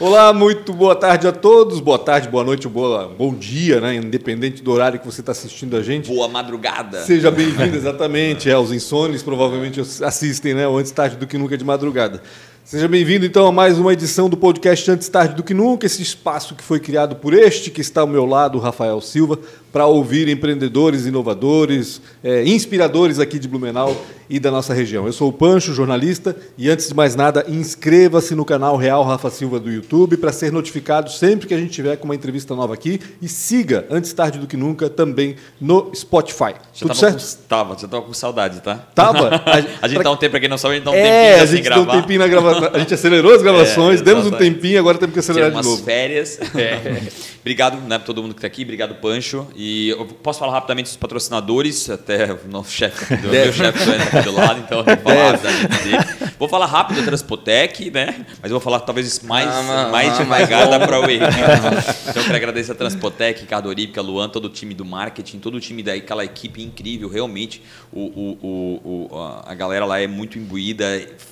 Olá, muito boa tarde a todos. Boa tarde, boa noite, boa, bom dia, né? Independente do horário que você está assistindo a gente. Boa madrugada. Seja bem-vindo, exatamente. É, os insones provavelmente assistem, né? Antes tarde do que nunca de madrugada. Seja bem-vindo então a mais uma edição do podcast Antes Tarde do que Nunca, esse espaço que foi criado por este que está ao meu lado, Rafael Silva, para ouvir empreendedores, inovadores, é, inspiradores aqui de Blumenau e da nossa região. Eu sou o Pancho, jornalista, e antes de mais nada, inscreva-se no canal Real Rafa Silva do YouTube para ser notificado sempre que a gente tiver com uma entrevista nova aqui e siga Antes Tarde do que Nunca também no Spotify. Já Tudo certo? Com, tava, já tava com saudade, tá? Tava. A, a gente dá um tempo, para quem não sabe, a gente dá um é, tempinho a gente gravar. dá um tempinho na gravação. A gente acelerou as gravações, é, demos um tempinho, agora temos que acelerar Tinha de novo. férias. É. Obrigado né, para todo mundo que está aqui, obrigado Pancho. E eu posso falar rapidamente dos patrocinadores, até o nosso chefe, do meu chefe aqui do lado, então eu vou falar dele. Vou falar rápido da Transpotec, né? Mas eu vou falar talvez mais, ah, mais ah, devagar da ProWay. então eu quero agradecer a Transpotec, Ricardo Orípica, Luan, todo o time do marketing, todo o time daí, aquela equipe incrível, realmente. O, o, o, a galera lá é muito imbuída,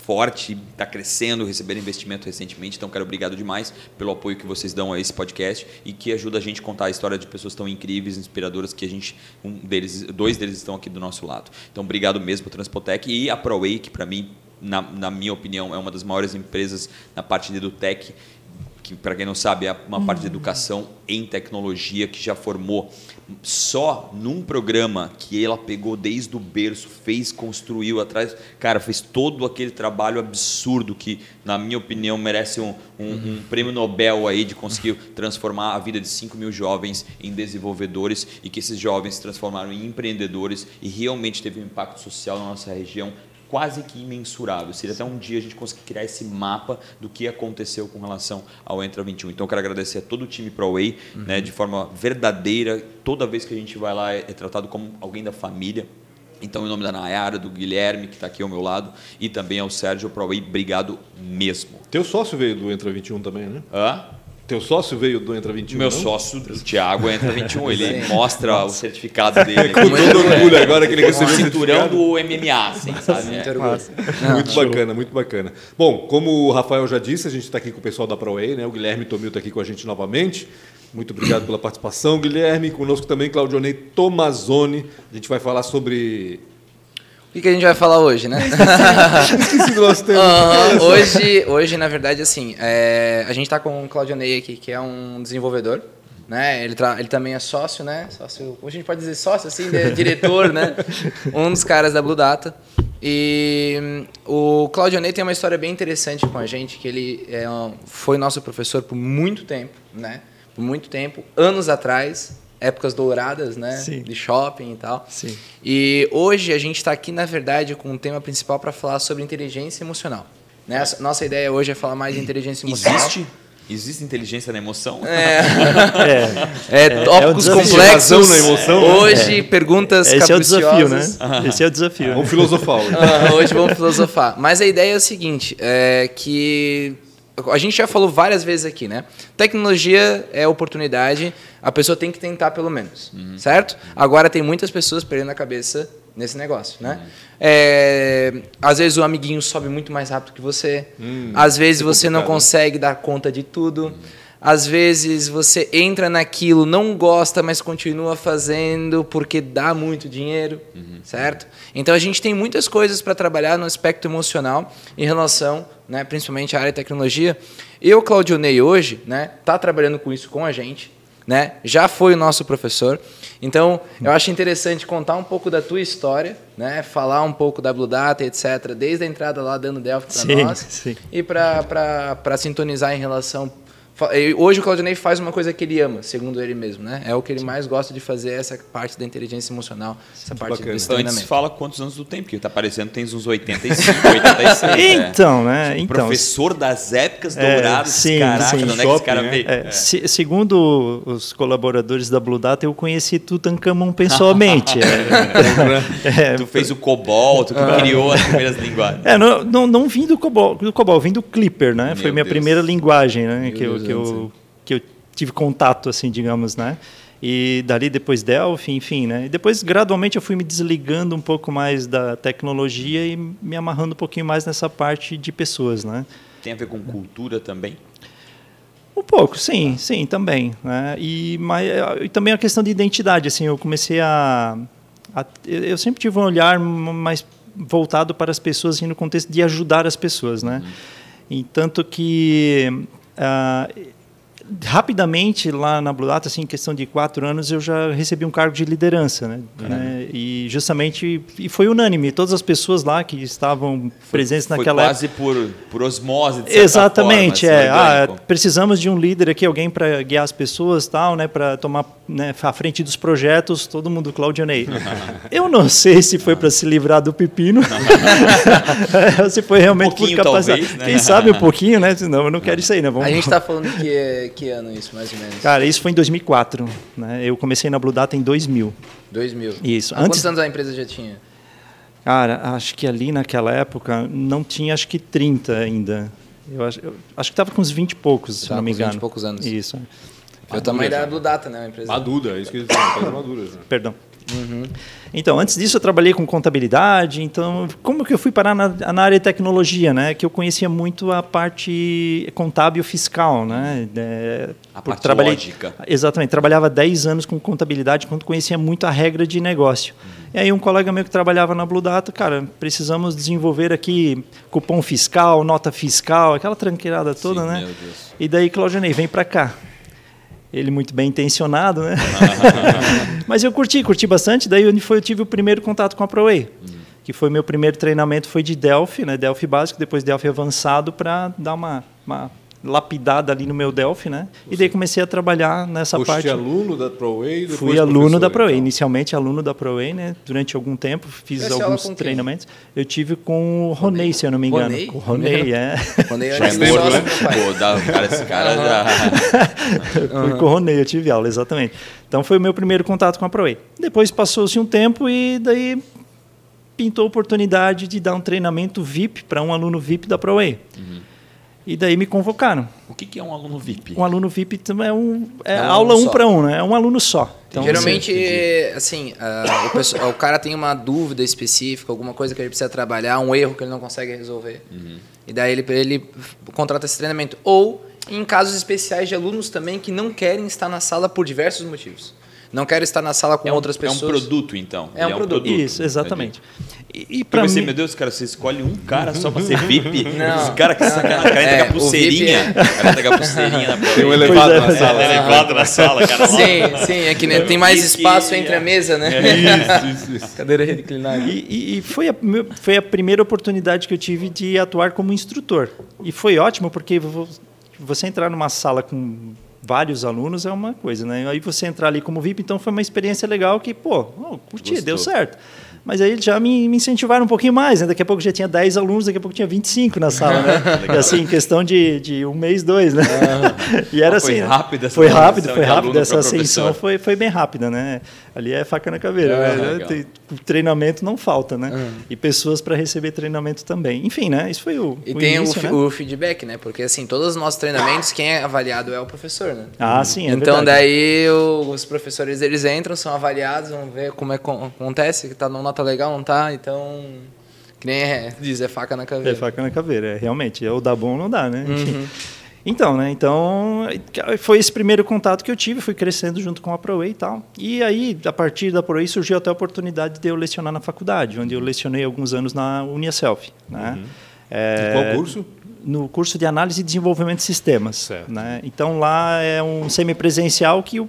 forte, está crescendo, recebendo investimento recentemente, então quero obrigado demais pelo apoio que vocês dão a esse podcast e que ajuda a gente a contar a história de pessoas tão incríveis, inspiradoras que a gente, um deles, dois deles estão aqui do nosso lado. Então, obrigado mesmo para Transpotec e a ProWay, que para mim, na, na, minha opinião, é uma das maiores empresas na parte de EduTech que para quem não sabe é uma parte de educação em tecnologia que já formou só num programa que ela pegou desde o berço, fez, construiu atrás, cara, fez todo aquele trabalho absurdo que, na minha opinião, merece um, um, uhum. um prêmio Nobel aí de conseguir transformar a vida de 5 mil jovens em desenvolvedores e que esses jovens se transformaram em empreendedores e realmente teve um impacto social na nossa região quase que imensurável. Seria até um dia a gente conseguir criar esse mapa do que aconteceu com relação ao Entra 21. Então, eu quero agradecer a todo o time ProWay, uhum. né, de forma verdadeira. Toda vez que a gente vai lá é, é tratado como alguém da família. Então, em nome da Nayara, do Guilherme, que está aqui ao meu lado, e também ao Sérgio ProWay, obrigado mesmo. Teu sócio veio do Entra 21 também, né? Hã? Teu sócio veio do Entra 21? Meu não? sócio, o Thiago, Entra 21. Ele Sim. mostra Nossa. o certificado dele. Com todo orgulho agora que ele recebeu o cinturão do MMA, assim, sabe? Muito, é. muito bacana, muito bacana. Bom, como o Rafael já disse, a gente está aqui com o pessoal da ProWay, né? O Guilherme Tomil está aqui com a gente novamente. Muito obrigado pela participação, Guilherme. Conosco também Claudionei Tomazoni. A gente vai falar sobre o que, a gente vai falar hoje, né? Esqueci do nosso tema. Hoje, hoje, na verdade, assim, é, a gente está com o Claudionei aqui, que é um desenvolvedor. Né? Ele, ele também é sócio, né? Sócio, a gente pode dizer sócio, assim, né? diretor, né? Um dos caras da Blue Data. E o Claudionei tem uma história bem interessante com a gente, que ele é, foi nosso professor por muito tempo, né? Por muito tempo, anos atrás, épocas douradas, né? Sim. De shopping e tal. Sim. E hoje a gente está aqui, na verdade, com um tema principal para falar sobre inteligência emocional. Né? Nossa ideia hoje é falar mais de inteligência emocional. Existe? Existe inteligência na emoção? É, é, é tópicos é, é complexos. na emoção. Hoje, perguntas Esse capriciosas. é o desafio, né? Esse é o desafio. Vamos filosofar hoje. hoje vamos filosofar. Mas a ideia é o seguinte, é que a gente já falou várias vezes aqui, né? Tecnologia é oportunidade, a pessoa tem que tentar pelo menos, uhum. certo? Agora tem muitas pessoas perdendo a cabeça nesse negócio, né? Uhum. É, às vezes o amiguinho sobe muito mais rápido que você, uhum. às vezes é você não consegue dar conta de tudo. Uhum. Às vezes você entra naquilo, não gosta, mas continua fazendo porque dá muito dinheiro, uhum. certo? Então a gente tem muitas coisas para trabalhar no aspecto emocional em relação, né, principalmente à área de tecnologia. Eu, Claudio Ney, hoje, né, tá trabalhando com isso com a gente, né? Já foi o nosso professor. Então, eu acho interessante contar um pouco da tua história, né? Falar um pouco da Blue Data, etc. Desde a entrada lá dando Delphi para nós sim. e para sintonizar em relação Hoje o Claudinei faz uma coisa que ele ama, segundo ele mesmo, né? É o que ele mais gosta de fazer, essa parte da inteligência emocional, essa Muito parte bacana. do então, Antes fala quantos anos do tempo, porque tá parecendo que tem uns 85, 86. então, né? Tipo, então, professor das épocas é, douradas, sim, caraca, sim. onde é que esse cara né? veio? É, é. Se, segundo os colaboradores da Blue Data, eu conheci Tutankhamon pessoalmente. é, tu fez o COBOL, tu ah. criou as primeiras linguagens. É, não, não, não vim do COBOL, do COBOL, vim do Clipper, né? Meu Foi minha Deus. primeira linguagem, né? que eu, que eu, que eu tive contato, assim, digamos, né? E dali depois Delphi, enfim, né? E depois gradualmente eu fui me desligando um pouco mais da tecnologia e me amarrando um pouquinho mais nessa parte de pessoas, né? Tem a ver com cultura também? Um pouco, sim, sim, também. Né? E, mas, e também a questão de identidade. Assim, eu comecei a, a, Eu sempre tive um olhar mais voltado para as pessoas assim, no contexto de ajudar as pessoas. Né? Uhum. E tanto que. Uh, rapidamente lá na Blue Data, assim, em questão de quatro anos, eu já recebi um cargo de liderança, né? Uhum. né? E justamente e foi unânime, todas as pessoas lá que estavam foi, presentes foi naquela quase época. por por osmose. De Exatamente, forma, é. Ah, precisamos de um líder aqui, alguém para guiar as pessoas, tal, né? Para tomar né, à frente dos projetos, todo mundo Claudionei. eu não sei se foi para se livrar do pepino, se foi realmente um por capacidade. Talvez, né? Quem sabe um pouquinho, né? Não, eu não quero isso aí, né? Vamos... A gente está falando que que ano isso, mais ou menos? Cara, isso foi em 2004. Né? Eu comecei na Blue Data em 2000. 2000. Isso. Há Antes... Quantos anos a empresa já tinha? Cara, acho que ali naquela época não tinha, acho que 30 ainda. Eu acho, eu acho que estava com uns 20 e poucos, se não me engano. 20 e poucos anos. Isso. Foi o tamanho da Blue Data, né? A empresa. Madura, é isso que eles falam, madura. Né? Perdão. Uhum. Então, antes disso eu trabalhei com contabilidade, então como que eu fui parar na, na, área de tecnologia, né? Que eu conhecia muito a parte contábil fiscal, né? É, a parte trabalhei, lógica. Exatamente, trabalhava 10 anos com contabilidade, quando conhecia muito a regra de negócio. Uhum. E aí um colega meu que trabalhava na Blue Data, cara, precisamos desenvolver aqui cupom fiscal, nota fiscal, aquela tranqueirada toda, Sim, né? E daí, Claudionei, vem para cá ele muito bem intencionado, né? Mas eu curti, curti bastante. Daí onde foi eu tive o primeiro contato com a ProWay, uhum. que foi meu primeiro treinamento foi de Delphi, né? Delphi básico, depois Delphi avançado para dar uma, uma lapidada ali no meu Delphi, né? Você e daí comecei a trabalhar nessa Foste parte. aluno da ProWay? Fui aluno da ProWay, então. inicialmente aluno da ProWay, né? Durante algum tempo fiz Esse alguns treinamentos. Eu tive com o Ronei, se eu não me engano. Ronei? Com o Ronei, é. Ronei é morto, né? Pô, dá, cara, esse cara já... Fui com o Ronei, eu tive aula, exatamente. Então foi o meu primeiro contato com a ProWay. Depois passou-se um tempo e daí pintou a oportunidade de dar um treinamento VIP para um aluno VIP da ProWay. Uhum. E daí me convocaram. O que, que é um aluno VIP? Um aluno VIP é, um, é, é um aula um para um, né? É um aluno só. Então, Geralmente, assim, uh, o, pessoal, o, cara tem uma dúvida específica, alguma coisa que ele precisa trabalhar, um erro que ele não consegue resolver. Uhum. E daí ele, ele contrata esse treinamento. Ou em casos especiais de alunos também que não querem estar na sala por diversos motivos. Não quero estar na sala com é um, outras pessoas. É um produto, então. É, um, é um produto. produto. Isso, exatamente. E, e para mim... meu Deus, cara, você escolhe um cara só para ser VIP? Não. Esse cara que sacanagem, cara é, a pulseirinha. É... a pulseirinha na Tem um elevado é, na sala. É. Elevado na sala, cara. Sim, sim, é que né, tem mais espaço entre a mesa, né? É isso, isso, isso. Cadeira reclinada. E, e foi, a, foi a primeira oportunidade que eu tive de atuar como instrutor. E foi ótimo, porque você entrar numa sala com vários alunos é uma coisa, né? Aí você entrar ali como VIP, então foi uma experiência legal que, pô, oh, curti, Gostou. deu certo. Mas aí já me, me, incentivaram um pouquinho mais, né? Daqui a pouco já tinha 10 alunos, daqui a pouco tinha 25 na sala, né? e assim, em questão de, de um mês, dois, né? Ah, e era assim. Foi rápida essa Foi rápido, foi rápido. Essa ascensão foi, foi bem rápida, né? Ali é faca na caveira. É, né? Tem, treinamento não falta, né? Uhum. E pessoas para receber treinamento também. Enfim, né? Isso foi o. E o tem início, o, né? o, feedback, né? Porque assim, todos os nossos treinamentos, quem é avaliado é o professor, né? Ah, sim. É então verdade. daí os professores eles entram, são avaliados, vão ver como é que acontece, que tá numa nota legal, não tá então, que nem é, diz, é faca na caveira. É faca na caveira, é, realmente. É o dá bom não dá, né? Uhum. Então, né? Então, foi esse primeiro contato que eu tive, fui crescendo junto com a ProWay e tal. E aí, a partir da ProWay, surgiu até a oportunidade de eu lecionar na faculdade, onde eu lecionei alguns anos na UniaSelf. Né? Uhum. É, qual curso? No curso de análise e desenvolvimento de sistemas. Certo. Né? Então, lá é um semipresencial que o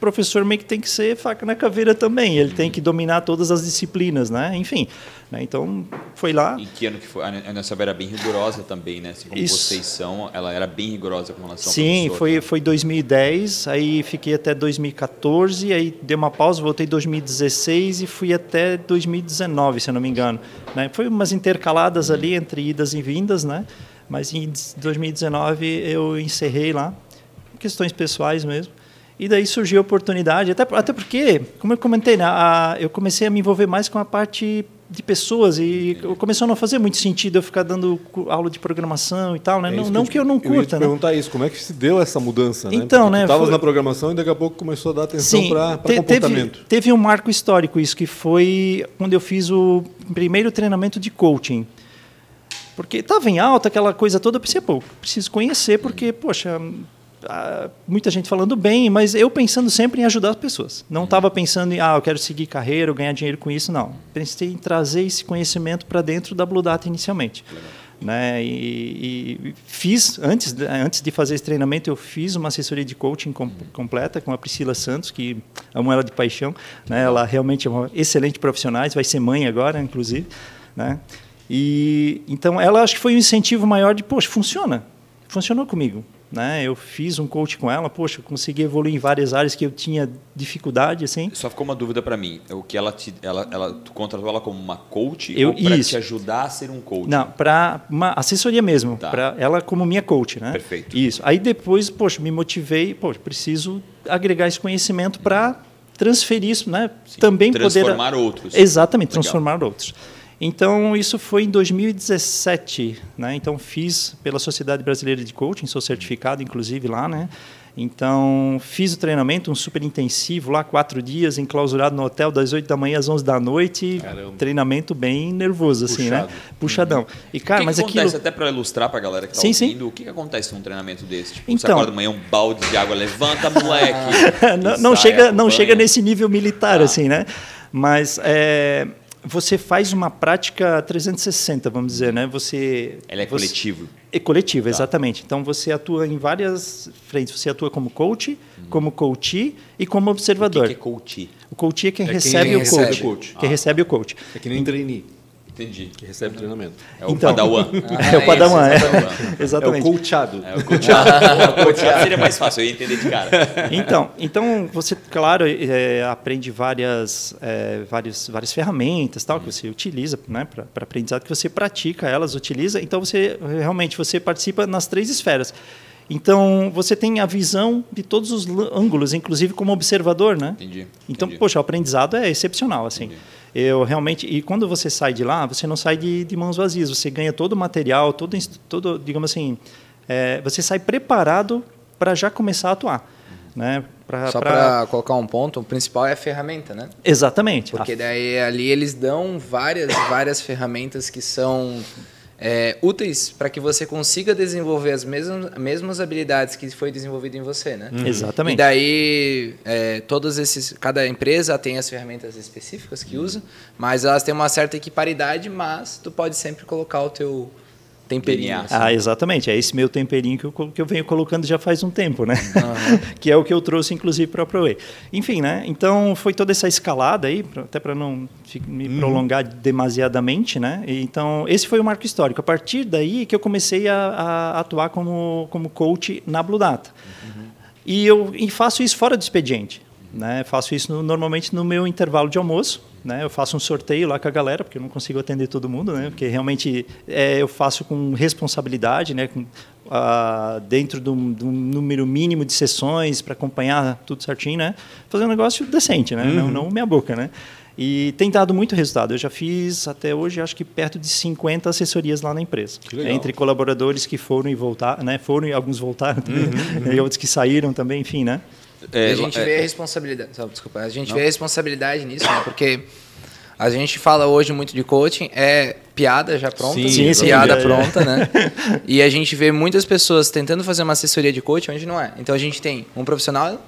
professor meio que tem que ser faca na caveira também. Ele tem que dominar todas as disciplinas, né? Enfim. Né? Então, foi lá. Em que ano que foi? A Unesp era bem rigorosa também, né? Assim como Isso. vocês são, ela era bem rigorosa com relação Sim, foi, né? foi 2010, aí fiquei até 2014, aí dei uma pausa, voltei em 2016 e fui até 2019, se eu não me engano. Né? Foi umas intercaladas ali entre idas e vindas, né? Mas em 2019 eu encerrei lá, questões pessoais mesmo. E daí surgiu a oportunidade, até, até porque, como eu comentei, né, a, eu comecei a me envolver mais com a parte de pessoas e começou a não fazer muito sentido eu ficar dando aula de programação e tal, né? É não, não que, que eu não curta, eu te né? perguntar isso, como é que se deu essa mudança, né? Então, né? Estavas foi... na programação e daqui a pouco começou a dar atenção para comportamento. Teve, teve um marco histórico isso, que foi quando eu fiz o primeiro treinamento de coaching. Porque estava em alta aquela coisa toda, eu pensei, pô, preciso conhecer, porque, poxa, ah, muita gente falando bem, mas eu pensando sempre em ajudar as pessoas. Não estava uhum. pensando em, ah, eu quero seguir carreira, ganhar dinheiro com isso, não. Pensei em trazer esse conhecimento para dentro da Blue Data inicialmente. Né? E, e, fiz, antes, antes de fazer esse treinamento, eu fiz uma assessoria de coaching com, completa com a Priscila Santos, que amo ela de paixão. Né? Ela realmente é uma excelente profissional, vai ser mãe agora, inclusive. Né? E, então, ela acho que foi um incentivo maior de, poxa, funciona. Funcionou comigo. Né? Eu fiz um coach com ela, poxa, consegui evoluir em várias áreas que eu tinha dificuldade, assim. Só ficou uma dúvida para mim, o que ela te, ela, ela tu contratou ela como uma coach eu, ou para te ajudar a ser um coach? Não, para uma assessoria mesmo, tá. para ela como minha coach, né? Perfeito. Isso. Aí depois, poxa, me motivei, poxa, preciso agregar esse conhecimento para transferir isso, né? Sim, Também transformar poder transformar outros. Exatamente, Legal. transformar outros. Então, isso foi em 2017. Né? Então, fiz pela Sociedade Brasileira de Coaching, sou certificado, inclusive, lá. Né? Então, fiz o treinamento, um super intensivo lá, quatro dias, enclausurado no hotel, das 8 da manhã às 11 da noite. Caramba. Treinamento bem nervoso, assim, Puxado. né? Puxadão. Uhum. E, cara, o que mas que acontece, aquilo... até para ilustrar para a galera que está ouvindo, sim. o que, que acontece num treinamento desse? Tipo, então, você acorda de manhã, um balde de água, levanta, moleque. não, não chega, não chega nesse nível militar, ah. assim, né? Mas... É você faz uma prática 360, vamos dizer, né? Você Ela é você, coletivo. É coletivo, tá. exatamente. Então você atua em várias frentes. Você atua como coach, uhum. como coach e como observador. O que, que é coach? O coach é quem, é recebe, quem o recebe, o coach. Quem ah. recebe o coach. É que nem trainee. Entendi. Que recebe treinamento. É o então, Padawan. Ah, é o Padawan, é. é. Exatamente. É o coachado. É o coachado. o coachado seria mais fácil, eu ia entender de cara. Então, então você, claro, é, aprende várias, é, várias, várias ferramentas tal, que você utiliza né, para aprendizado, que você pratica elas, utiliza. Então, você realmente você participa nas três esferas. Então, você tem a visão de todos os ângulos, inclusive como observador, né? Entendi. Então, entendi. poxa, o aprendizado é excepcional, assim. Entendi. Eu realmente e quando você sai de lá, você não sai de, de mãos vazias. Você ganha todo o material, todo, todo digamos assim, é, você sai preparado para já começar a atuar, né? Pra, Só para colocar um ponto, o principal é a ferramenta, né? Exatamente. Porque daí ali eles dão várias várias ferramentas que são é, úteis para que você consiga desenvolver as mesmas, mesmas habilidades que foi desenvolvido em você, né? Uhum. Exatamente. E daí, é, todos esses, cada empresa tem as ferramentas específicas que usa, mas elas têm uma certa equiparidade, mas tu pode sempre colocar o teu temperinho. Assim. Ah, exatamente. É esse meu temperinho que eu, que eu venho colocando já faz um tempo, né? Uhum. que é o que eu trouxe, inclusive, para a ProWay. Enfim, né? Então, foi toda essa escalada aí, até para não me uhum. prolongar demasiadamente, né? Então, esse foi o marco histórico. A partir daí que eu comecei a, a atuar como, como coach na Blue Data. Uhum. E eu e faço isso fora do expediente. Né? Faço isso no, normalmente no meu intervalo de almoço. Né? Eu faço um sorteio lá com a galera, porque eu não consigo atender todo mundo, né? porque realmente é, eu faço com responsabilidade, né? Com, uh, dentro de um, de um, número mínimo de sessões para acompanhar tudo certinho, né? fazer um negócio decente, né? Uhum. não, não meia boca. Né? E tem dado muito resultado. Eu já fiz até hoje, acho que perto de 50 assessorias lá na empresa. Entre colaboradores que foram e voltaram, né? Foram e alguns voltaram, uhum, uhum. e outros que saíram também, enfim, né? É, a gente é, vê a responsabilidade. Desculpa, a gente não. vê a responsabilidade nisso, né? Porque a gente fala hoje muito de coaching, é piada já pronta, sim, sim, piada sim, pronta, né? e a gente vê muitas pessoas tentando fazer uma assessoria de coaching onde não é. Então a gente tem um profissional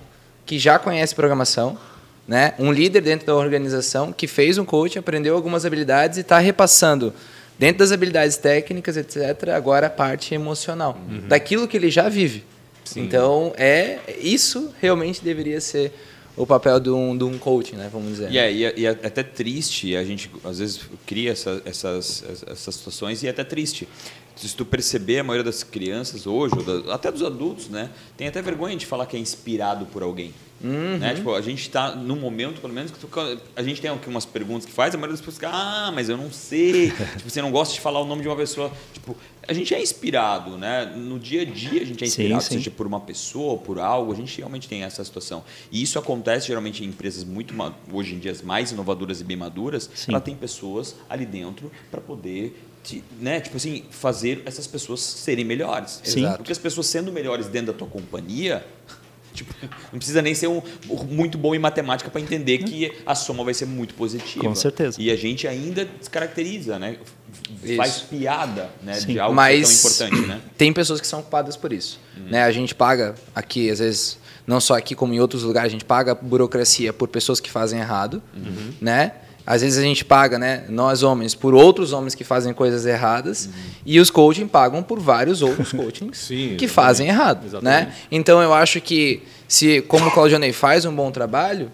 que já conhece programação, né? Um líder dentro da organização que fez um coaching, aprendeu algumas habilidades e está repassando dentro das habilidades técnicas, etc. Agora a parte emocional uhum. daquilo que ele já vive. Sim. Então, é isso realmente deveria ser o papel de um, de um coach, né? Vamos dizer. E é, e é, e é até triste, a gente às vezes cria essa, essas, essas situações e é até triste. Se tu perceber, a maioria das crianças hoje, até dos adultos, né? Tem até vergonha de falar que é inspirado por alguém. Uhum. Né? Tipo, a gente está no momento, pelo menos, que tu, a gente tem aqui umas perguntas que faz, a maioria das pessoas fica, ah, mas eu não sei. tipo, você não gosta de falar o nome de uma pessoa. Tipo, a gente é inspirado, né? No dia a dia a gente é inspirado, sim, sim. seja por uma pessoa, por algo, a gente realmente tem essa situação. E isso acontece geralmente em empresas muito, hoje em dia, mais inovadoras e bem maduras, ela tem pessoas ali dentro para poder né, tipo assim, fazer essas pessoas serem melhores. Sim. Porque as pessoas sendo melhores dentro da tua companhia, Tipo, não precisa nem ser um, muito bom em matemática para entender que a soma vai ser muito positiva. Com certeza. E a gente ainda descaracteriza, né? Isso. Faz piada né? Sim. de algo Mas que é tão importante, né? tem pessoas que são culpadas por isso. Né? A gente paga aqui, às vezes, não só aqui como em outros lugares, a gente paga burocracia por pessoas que fazem errado, né? Às vezes a gente paga, né, nós homens, por outros homens que fazem coisas erradas, e os coaching pagam por vários outros coachings Sim, que fazem errado, Exatamente. né? Então eu acho que se, como o Claudionei faz um bom trabalho,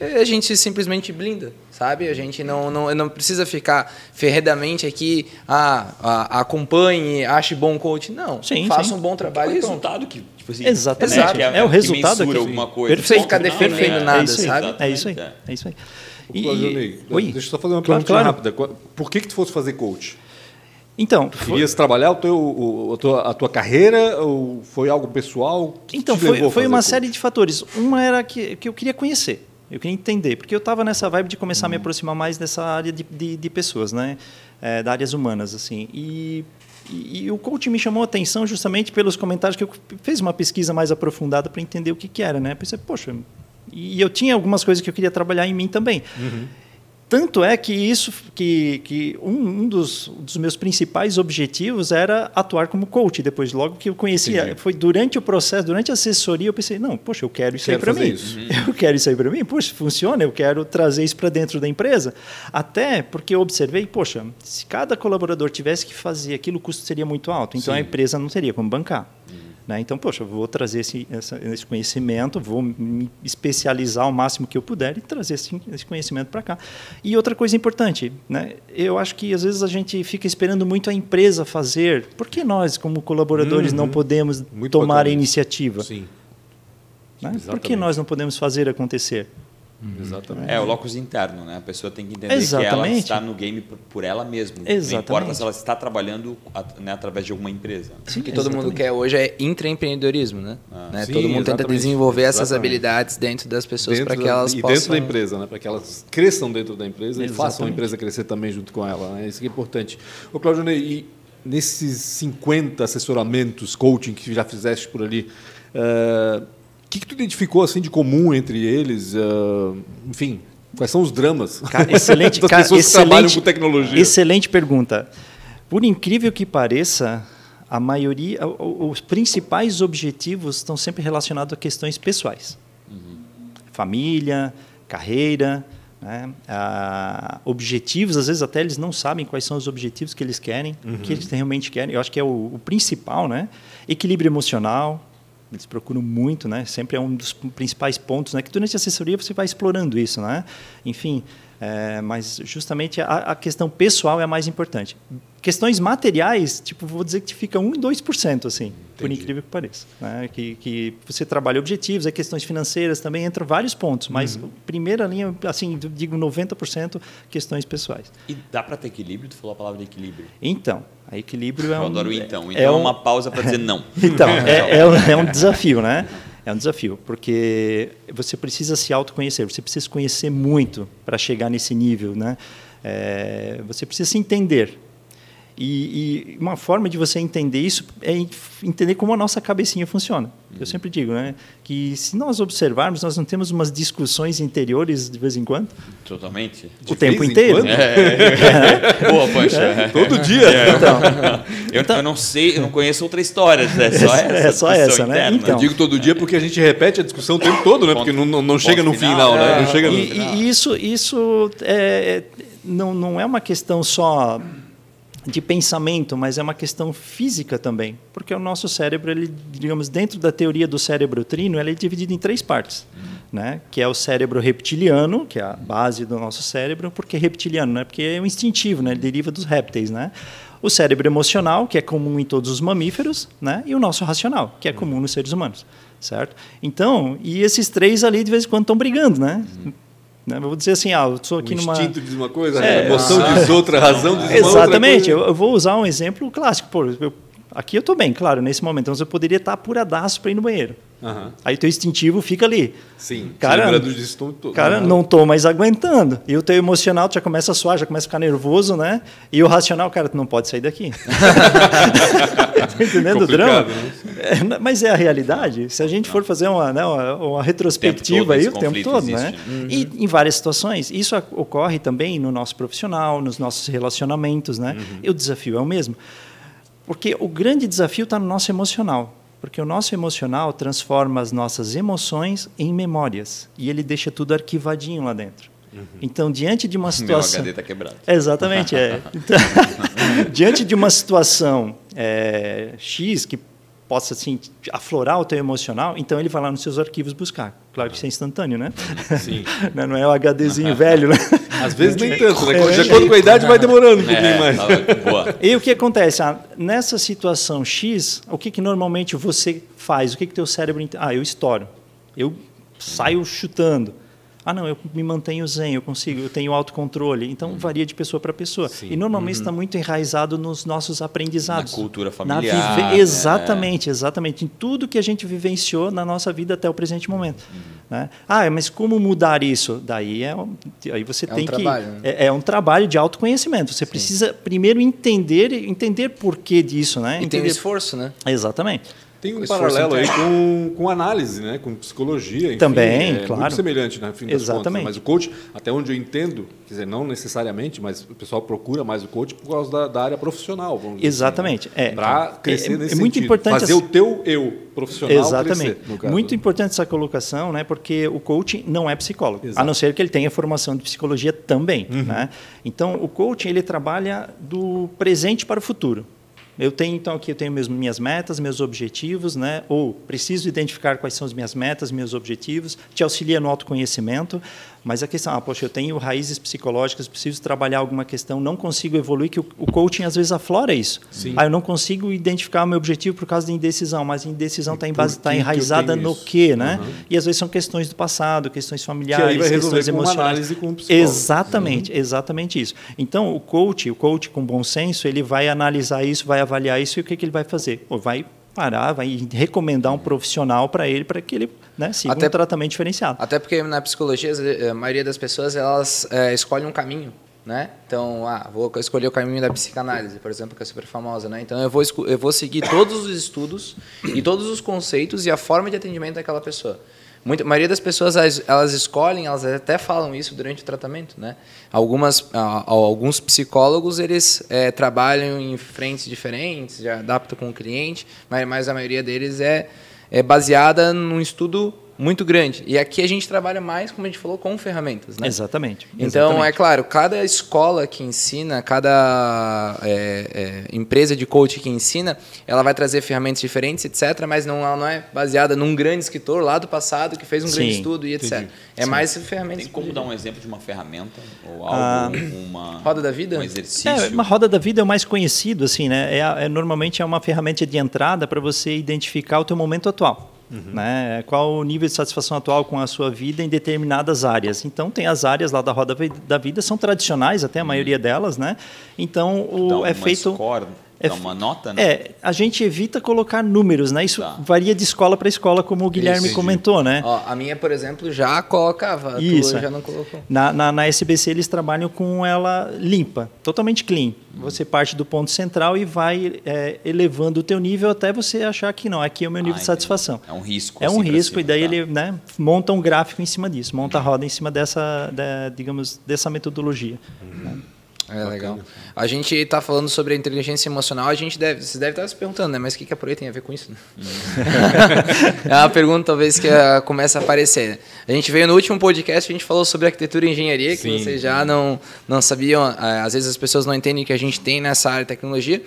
a gente simplesmente blinda, sabe? A gente não, não, não precisa ficar ferredamente aqui, ah, a- acompanhe, ache bom coach. Não, Sim, faça sim. um bom É o trabalho e pronto. resultado que, tipo assim, Exatamente. né, que É o que resultado que- alguma coisa. Perfeito, ficar defendendo nada, é isso aí, sabe? É isso aí. É isso aí. Ô, Claudionei, Oi. Deixa eu só fazer uma Claro, pergunta claro. rápida. Por que, que tu fosse fazer coach? Então, foi- Querias trabalhar o teu, o- a, tua, a tua carreira ou foi algo pessoal? Que Então, foi, foi uma coach? série de fatores. Uma era que, que eu queria conhecer, eu queria entender, porque eu estava nessa vibe de começar a me aproximar mais dessa área de, de, de pessoas, né? É, da áreas humanas, assim. E, e, e o coach me chamou a atenção justamente pelos comentários que eu fiz uma pesquisa mais aprofundada para entender o que, que era, né? Pensei, poxa, e eu tinha algumas coisas que eu queria trabalhar em mim também. Tanto é que isso, que, que um, um dos, dos meus principais objetivos era atuar como coach. Depois, logo que eu conhecia, Entendi. foi durante o processo, durante a assessoria, eu pensei, não, poxa, eu quero isso Quero aí para mim. isso. Eu quero isso aí para mim. Poxa, funciona, eu quero trazer isso para dentro da empresa. Até porque eu observei, poxa, se cada colaborador tivesse que fazer aquilo, o custo seria muito alto. Então Sim. a empresa não teria como bancar. Né? Então, poxa, vou trazer esse, essa- esse conhecimento, vou me especializar o máximo que eu puder e trazer esse, esse conhecimento para cá. E outra coisa importante, né? eu acho que às vezes a gente fica esperando muito a empresa fazer. Por que nós, como colaboradores, não podemos Uhum. Muito tomar bacana a iniciativa? Sim, Né? Por que nós não podemos fazer acontecer? Exatamente. É, o locus interno, né? A pessoa tem que entender que ela Exatamente. está no game por, ela mesma. Não importa Exatamente. se ela está trabalhando né, através de alguma empresa. O que todo mundo Exatamente. quer hoje é intraempreendedorismo, né? Né? Sim, todo mundo tenta exatamente. desenvolver essas Exatamente. habilidades dentro das pessoas para que da- elas e possam... dentro da empresa, né? para que elas cresçam dentro da empresa e façam a Exatamente. empresa crescer também junto com ela. Né? Isso que é importante. Ô, Claudio Ney, e nesses 50 assessoramentos, coaching que já fizeste por ali, o que, que tu identificou assim de comum entre eles? Eh, enfim, quais são os dramas Cara, excelente, das cara, pessoas que excelente, trabalham com tecnologia? Excelente pergunta. Por incrível que pareça, a maioria, os principais objetivos estão sempre relacionados a questões pessoais. Família, carreira, né? Ah, objetivos, às vezes até eles não sabem quais são os objetivos que eles querem, o que eles realmente querem. Eu acho que é o, o principal, né? Equilíbrio emocional, eles procuram muito, né? Sempre é um dos principais pontos, né? Que durante a assessoria você vai explorando isso, né? Enfim, é, mas justamente a, a questão pessoal é a mais importante. Questões materiais, tipo, vou dizer que fica 1 e 2%, assim, por Entendi. incrível que pareça. Né? Que, que você trabalha objetivos, é questões financeiras também, entram vários pontos, mas primeira linha, assim, digo 90% questões pessoais. E dá para ter equilíbrio? Tu falou a palavra equilíbrio. Então, a equilíbrio é Eu um... adoro o então. Então é é, um- uma pausa para dizer não. Então, é, é, um, é um desafio, né? É um desafio, porque você precisa se autoconhecer, você precisa se conhecer muito para chegar nesse nível, né? É, você precisa se entender. E, e uma forma de você entender isso é en- entender como a nossa cabecinha funciona. Eu sempre digo, né? Que se nós observarmos, nós não temos umas discussões interiores de vez em quando, Totalmente. De o tempo inteiro. quando? Boa, Pancho. é. Todo dia. Eu, eu não sei, eu não conheço outra história. É só essa. É só essa, né? interna. Então. Eu digo todo dia porque a gente repete a discussão o tempo todo, né? Ponto- Porque não, não, não chega no final, final, né? Não é. chega no E, final. e isso, isso é, não, não é uma questão só de pensamento, mas é uma questão física também, porque o nosso cérebro, ele, digamos, dentro da teoria do cérebro trino, ele é dividido em três partes, né? Que é o cérebro reptiliano, que é a base do nosso cérebro, porque reptiliano, né? Porque é um instintivo, né? Ele deriva dos répteis, né? O cérebro emocional, que é comum em todos os mamíferos, né? E o nosso racional, que é comum nos seres humanos, certo? Então, e esses três ali de vez em quando estão brigando, né? Né? Vou dizer assim, ah, eu estou aqui o numa instinto diz uma coisa, É, a emoção diz outra, a razão diz uma Exatamente. outra. Eu, eu vou usar um exemplo clássico. Pô, eu- aqui eu estou bem, claro, nesse momento. Mas eu poderia estar apuradaço para ir no banheiro. Uhum. Aí o teu instintivo fica ali. Sim, cara. Cara, uhum. não estou mais aguentando. E o teu emocional já começa a suar, já começa a ficar nervoso, né? E o racional, cara, tu não pode sair daqui. tá entendendo o drama? Né? É, mas é a realidade. Se a gente for fazer uma, né, uma, uma retrospectiva aí o tempo todo, né? Uhum. E em várias situações. Isso ocorre também no nosso profissional, nos nossos relacionamentos, né? Uhum. E o desafio é o mesmo. Porque o grande desafio está no nosso emocional. Porque o nosso emocional transforma as nossas emoções em memórias. E ele deixa tudo arquivadinho lá dentro. Uhum. Então, diante de uma situação. Meu HD está quebrado. Exatamente, é. Então, diante de uma situação é, X que possa assim, aflorar o teu emocional, então ele vai lá nos seus arquivos buscar. Claro que isso é instantâneo, né? Sim. Né, não é o HDzinho velho, né? Às vezes nem tanto, né? De acordo com a idade vai demorando um pouquinho é, mais. Tá boa. E o que acontece? Ah, nessa situação X, o que, que normalmente você faz? O que, que teu cérebro... Ah, eu estouro. Eu saio chutando. Ah, não, eu me mantenho zen, eu consigo, eu tenho autocontrole. Então, uhum. varia de pessoa para pessoa. Sim. E normalmente está uhum. muito enraizado nos nossos aprendizados. Na cultura familiar. Na vive... Exatamente, é. exatamente. Em tudo que a gente vivenciou na nossa vida até o presente momento. Uhum. Né? Ah, mas como mudar isso? Daí é, aí você é tem um que. Trabalho, né? é, é, um trabalho de autoconhecimento. Você Sim. precisa primeiro entender, entender por que disso. Né? E entender... tem um esforço, né? Exatamente. Tem um paralelo aí com, com análise, né? com psicologia. Enfim, Também, é claro. Muito semelhante, né? Fim Exatamente. Contas, mas o coach, até onde eu entendo, quer dizer, não necessariamente, mas o pessoal procura mais o coach por causa da, da área profissional. Vamos dizer assim, Exatamente. Assim, né? é, Para crescer é, nesse é muito sentido. importante Fazer o teu eu profissional Exatamente. Crescer, muito importante essa colocação, né? porque o coach não é psicólogo, Exato. a não ser que ele tenha formação de psicologia também. Uhum. Né? Então, o coaching ele trabalha do presente para o futuro. Eu tenho então aqui eu tenho minhas metas, meus objetivos, né? Ou preciso identificar quais são as minhas metas, meus objetivos. Te auxilia no autoconhecimento. Mas a questão, ah, poxa, eu tenho raízes psicológicas, preciso trabalhar alguma questão, não consigo evoluir, que o, o coaching às vezes aflora isso. Sim. Ah, eu não consigo identificar o meu objetivo por causa da indecisão, mas a indecisão está tá enraizada no quê, né? Uhum. E às vezes são questões do passado, questões familiares, questões emocionais. Com com exatamente, uhum. exatamente isso. Então, o coach, o coach com bom senso, ele vai analisar isso, vai avaliar isso e o que, que ele vai fazer? Ou vai parar, vai recomendar um profissional para ele para que ele né, siga até, um tratamento diferenciado. Até porque na psicologia a maioria das pessoas elas é, escolhem um caminho, né? Então, ah, vou escolher o caminho da psicanálise, por exemplo, que é super famosa, né? Então eu vou eu vou seguir todos os estudos e todos os conceitos e a forma de atendimento daquela pessoa. Muita, a maioria das pessoas elas, escolhem, elas até falam isso durante o tratamento, né? Algumas, alguns psicólogos eles é, trabalham em frentes diferentes, já adaptam com o cliente, mas, mas a maioria deles é, é baseada num estudo muito grande. E aqui a gente trabalha mais, como a gente falou, com ferramentas. Né? Exatamente. Então, Exatamente. é claro, cada escola que ensina, cada é, é, empresa de coaching que ensina, ela vai trazer ferramentas diferentes, etc. Mas não, ela não é baseada num grande escritor lá do passado que fez um Sim, grande estudo e etc. Entendi. É Sim. mais ferramentas. Tem como dar um exemplo de uma ferramenta ou algo, ah, uma roda da vida, um exercício? É, uma roda da vida é o mais conhecido, assim, né? É, é normalmente é uma ferramenta de entrada para você identificar o teu momento atual. Uhum. Né? Qual o nível de satisfação atual com a sua vida em determinadas áreas. Então, tem as áreas lá da roda da vida, são tradicionais até a maioria delas, né? Então, o, é feito... Score é, Dá uma nota, né? É, a gente evita colocar números, né? Isso tá. varia de escola para escola, como o Guilherme Isso, comentou, né? Ó, a minha, por exemplo, já colocava, Isso, já não colocou. Na, na, na, SBC eles trabalham com ela limpa, totalmente clean. Você parte do ponto central e vai é, elevando o teu nível até você achar que não, aqui é o meu nível ah, de satisfação. É um risco. É um assim, risco e daí tá. ele né, monta um gráfico em cima disso, monta a roda em cima dessa, da, digamos, dessa metodologia. Uhum. Né? É legal. A gente está falando sobre a inteligência emocional, a gente deve, você deve estar se perguntando, né? Mas o que, que a Proe tem a ver com isso? Né? é uma pergunta talvez que uh, começa a aparecer. Né? A gente veio no último podcast, a gente falou sobre arquitetura e engenharia, Sim. que vocês já não, não sabiam, uh, às vezes as pessoas não entendem que a gente tem nessa área de tecnologia.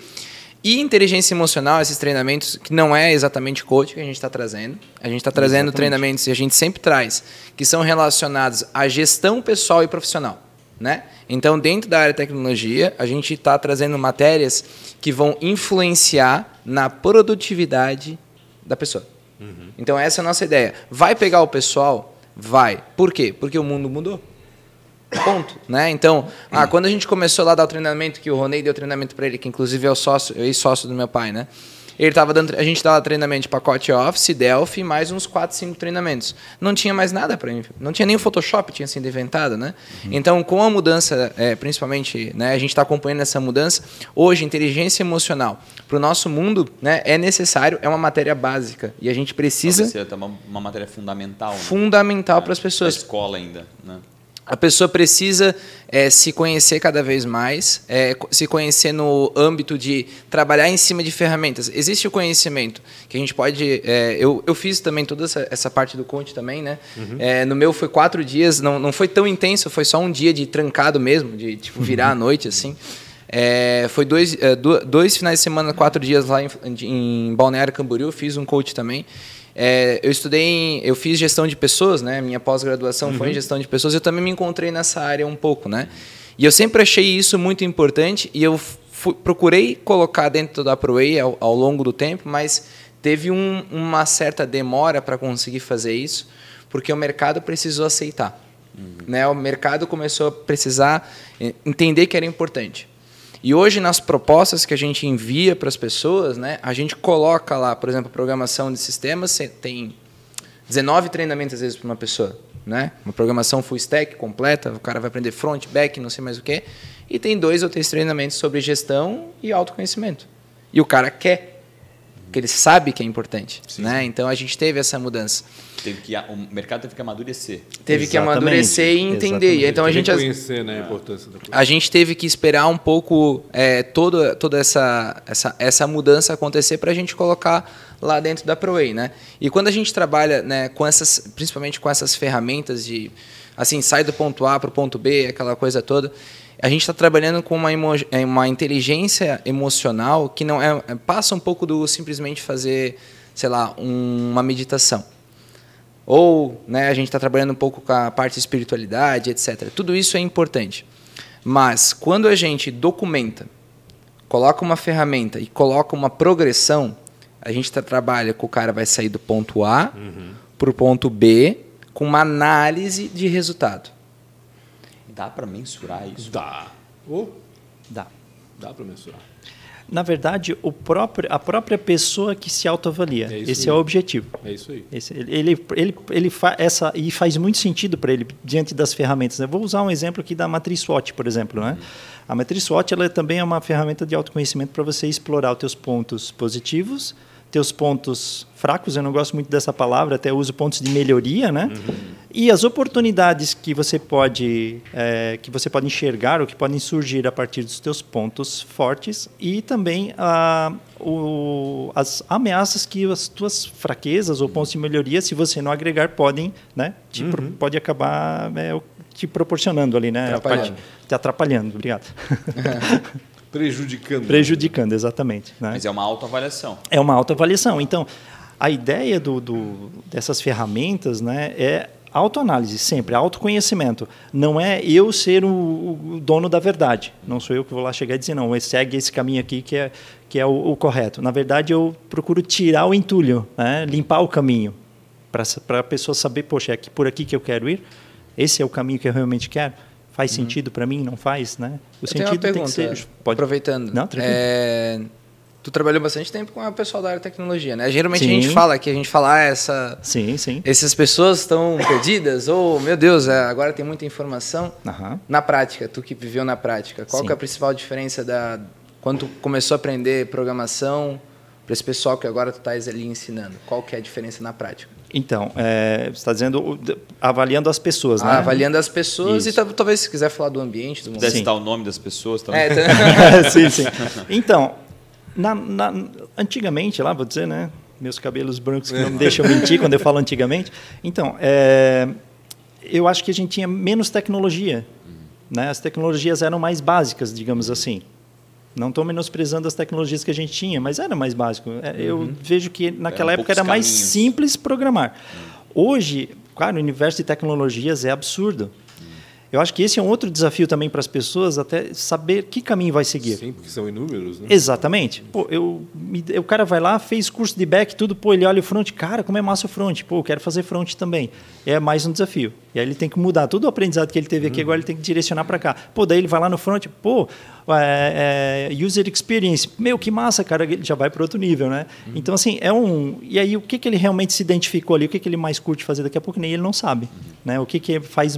E inteligência emocional, esses treinamentos, que não é exatamente coaching que a gente está trazendo. A gente está trazendo exatamente. treinamentos, e a gente sempre traz, que são relacionados à gestão pessoal e profissional. Né? Então, dentro da área de tecnologia, a gente está trazendo matérias que vão influenciar na produtividade da pessoa. Uhum. Então, essa é a nossa ideia. Vai pegar o pessoal? Vai. Por quê? Porque o mundo mudou. Ponto. Né? Então, ah, quando a gente começou lá a dar o treinamento, que o Ronei deu treinamento para ele, que inclusive é o sócio, ex-sócio do meu pai, né? Ele tava dando, a gente dava treinamento de pacote Office, Delphi, mais uns 4, 5 treinamentos. Não tinha mais nada para não tinha nem o Photoshop tinha sido inventado, né? Uhum. Então, com a mudança, é, principalmente, né, a gente está acompanhando essa mudança. Hoje, inteligência emocional para o nosso mundo, né, é necessário, é uma matéria básica e a gente precisa. Ser uma, uma matéria fundamental. Né? Fundamental é, para as pessoas. Da escola ainda, né? A pessoa precisa é, se conhecer cada vez mais, é, se conhecer no âmbito de trabalhar em cima de ferramentas. Existe o conhecimento que a gente pode. É, eu, eu fiz também toda essa, essa parte do coach também, né? Uhum. É, no meu foi quatro dias, não, não foi tão intenso, foi só um dia de trancado mesmo, de tipo, virar uhum. à noite assim. É, foi dois, é, dois finais de semana, quatro dias lá em, em Balneário Camboriú, fiz um coach também. É, eu estudei, em, eu fiz gestão de pessoas, né? Minha pós-graduação uhum. foi em gestão de pessoas. Eu também me encontrei nessa área um pouco, né? E eu sempre achei isso muito importante e eu fui, procurei colocar dentro da ProWay ao, ao longo do tempo, mas teve um, uma certa demora para conseguir fazer isso, porque o mercado precisou aceitar. Uhum. Né? O mercado começou a precisar entender que era importante. E hoje, nas propostas que a gente envia para as pessoas, né, a gente coloca lá, por exemplo, programação de sistemas, tem 19 treinamentos às vezes para uma pessoa. Né? Uma programação full stack completa, o cara vai aprender front, back, não sei mais o quê. E tem dois ou três treinamentos sobre gestão e autoconhecimento. E o cara quer porque ele sabe que é importante. Sim, né? Sim. Então a gente teve essa mudança. Teve que, o mercado teve que amadurecer. Teve Exatamente. que amadurecer e entender. Exatamente. Então a gente conhecer né, a importância da A gente teve que esperar um pouco é, toda, toda essa, essa, essa mudança acontecer para a gente colocar lá dentro da ProWay, né? E quando a gente trabalha, né, com essas, principalmente com essas ferramentas de assim, sai do ponto A para o ponto B, aquela coisa toda, a gente está trabalhando com uma, é, uma inteligência emocional que não é, é, passa um pouco do simplesmente fazer, sei lá, um, uma meditação. Ou né, a gente está trabalhando um pouco com a parte de espiritualidade, etc. Tudo isso é importante. Mas quando a gente documenta, coloca uma ferramenta e coloca uma progressão, a gente tá, trabalha com o cara vai sair do ponto A uhum. para o ponto B com uma análise de resultado. Dá para mensurar isso? Dá. Oh. Dá. Dá para mensurar. Na verdade, o próprio, a própria pessoa que se autoavalia. É Esse aí. é o objetivo. É isso aí. Esse, ele, ele, ele fa, essa, e faz muito sentido para ele diante das ferramentas. Eu vou usar um exemplo aqui da matriz SWOT, por exemplo. Né? Uhum. A matriz SWOT ela também é uma ferramenta de autoconhecimento para você explorar os teus pontos positivos teus pontos fracos, eu não gosto muito dessa palavra, até uso pontos de melhoria, né? Uhum. E as oportunidades que você pode é, que você pode enxergar ou que podem surgir a partir dos teus pontos fortes e também a, o, as ameaças que as tuas fraquezas ou pontos de melhoria, se você não agregar, podem, né? Te, uhum. Pode acabar é, te proporcionando ali, né? Atrapalhando. Parte, te atrapalhando. Obrigado. Prejudicando. Prejudicando, exatamente. Né? Mas é uma autoavaliação. É uma autoavaliação. Então, a ideia do, do, dessas ferramentas né, é autoanálise, sempre, autoconhecimento. Não é eu ser o, o, dono da verdade. Não sou eu que vou lá chegar e dizer, não, segue esse caminho aqui que é, que é o, o correto. Na verdade, eu procuro tirar o entulho, né, limpar o caminho, para a pessoa saber, poxa, é aqui, por aqui que eu quero ir? Esse é o caminho que eu realmente quero? Faz uhum. sentido para mim? Não faz, né? O eu sentido tem que ser. Pode... Aproveitando. Não, é... Tu trabalhou bastante tempo com o pessoal da área de tecnologia, né? Geralmente sim. a gente fala que a gente fala ah, essa. Sim, sim. Essas pessoas estão perdidas ou meu Deus, é, agora tem muita informação. Uhum. Na prática, tu que viveu na prática, qual que é a principal diferença da quando tu começou a aprender programação para esse pessoal que agora tu estás ali ensinando? Qual que é a diferença na prática? Então, é, você está dizendo avaliando as pessoas, né? Ah, avaliando as pessoas Isso. e talvez se quiser falar do ambiente, do Deve citar o nome das pessoas também. É, tá... sim, sim. Então, na, na, antigamente, lá, vou dizer, né? Meus cabelos brancos que não me deixam mentir quando eu falo antigamente. Então, é, eu acho que a gente tinha menos tecnologia. Né? As tecnologias eram mais básicas, digamos assim. Não estou menosprezando as tecnologias que a gente tinha, mas era mais básico. É, eu uhum. vejo que naquela época era mais caminhos. simples programar. Uhum. Hoje, claro, o universo de tecnologias é absurdo. Eu acho que esse é um outro desafio também para as pessoas, até saber que caminho vai seguir. Sim, porque são inúmeros. Né? Exatamente. Pô, eu, o cara vai lá, fez curso de back, tudo, pô, ele olha o front, cara, como é massa o front. Pô, eu quero fazer front também. É mais um desafio. E aí ele tem que mudar todo o aprendizado que ele teve aqui, uhum. agora ele tem que direcionar para cá. Pô, daí ele vai lá no front, pô, é, é, user experience, meu, que massa, cara, ele já vai para outro nível, né? Uhum. Então, assim, é um... E aí, o que, que ele realmente se identificou ali, o que, que ele mais curte fazer daqui a pouco, nem ele não sabe. Uhum. Né? O que, que faz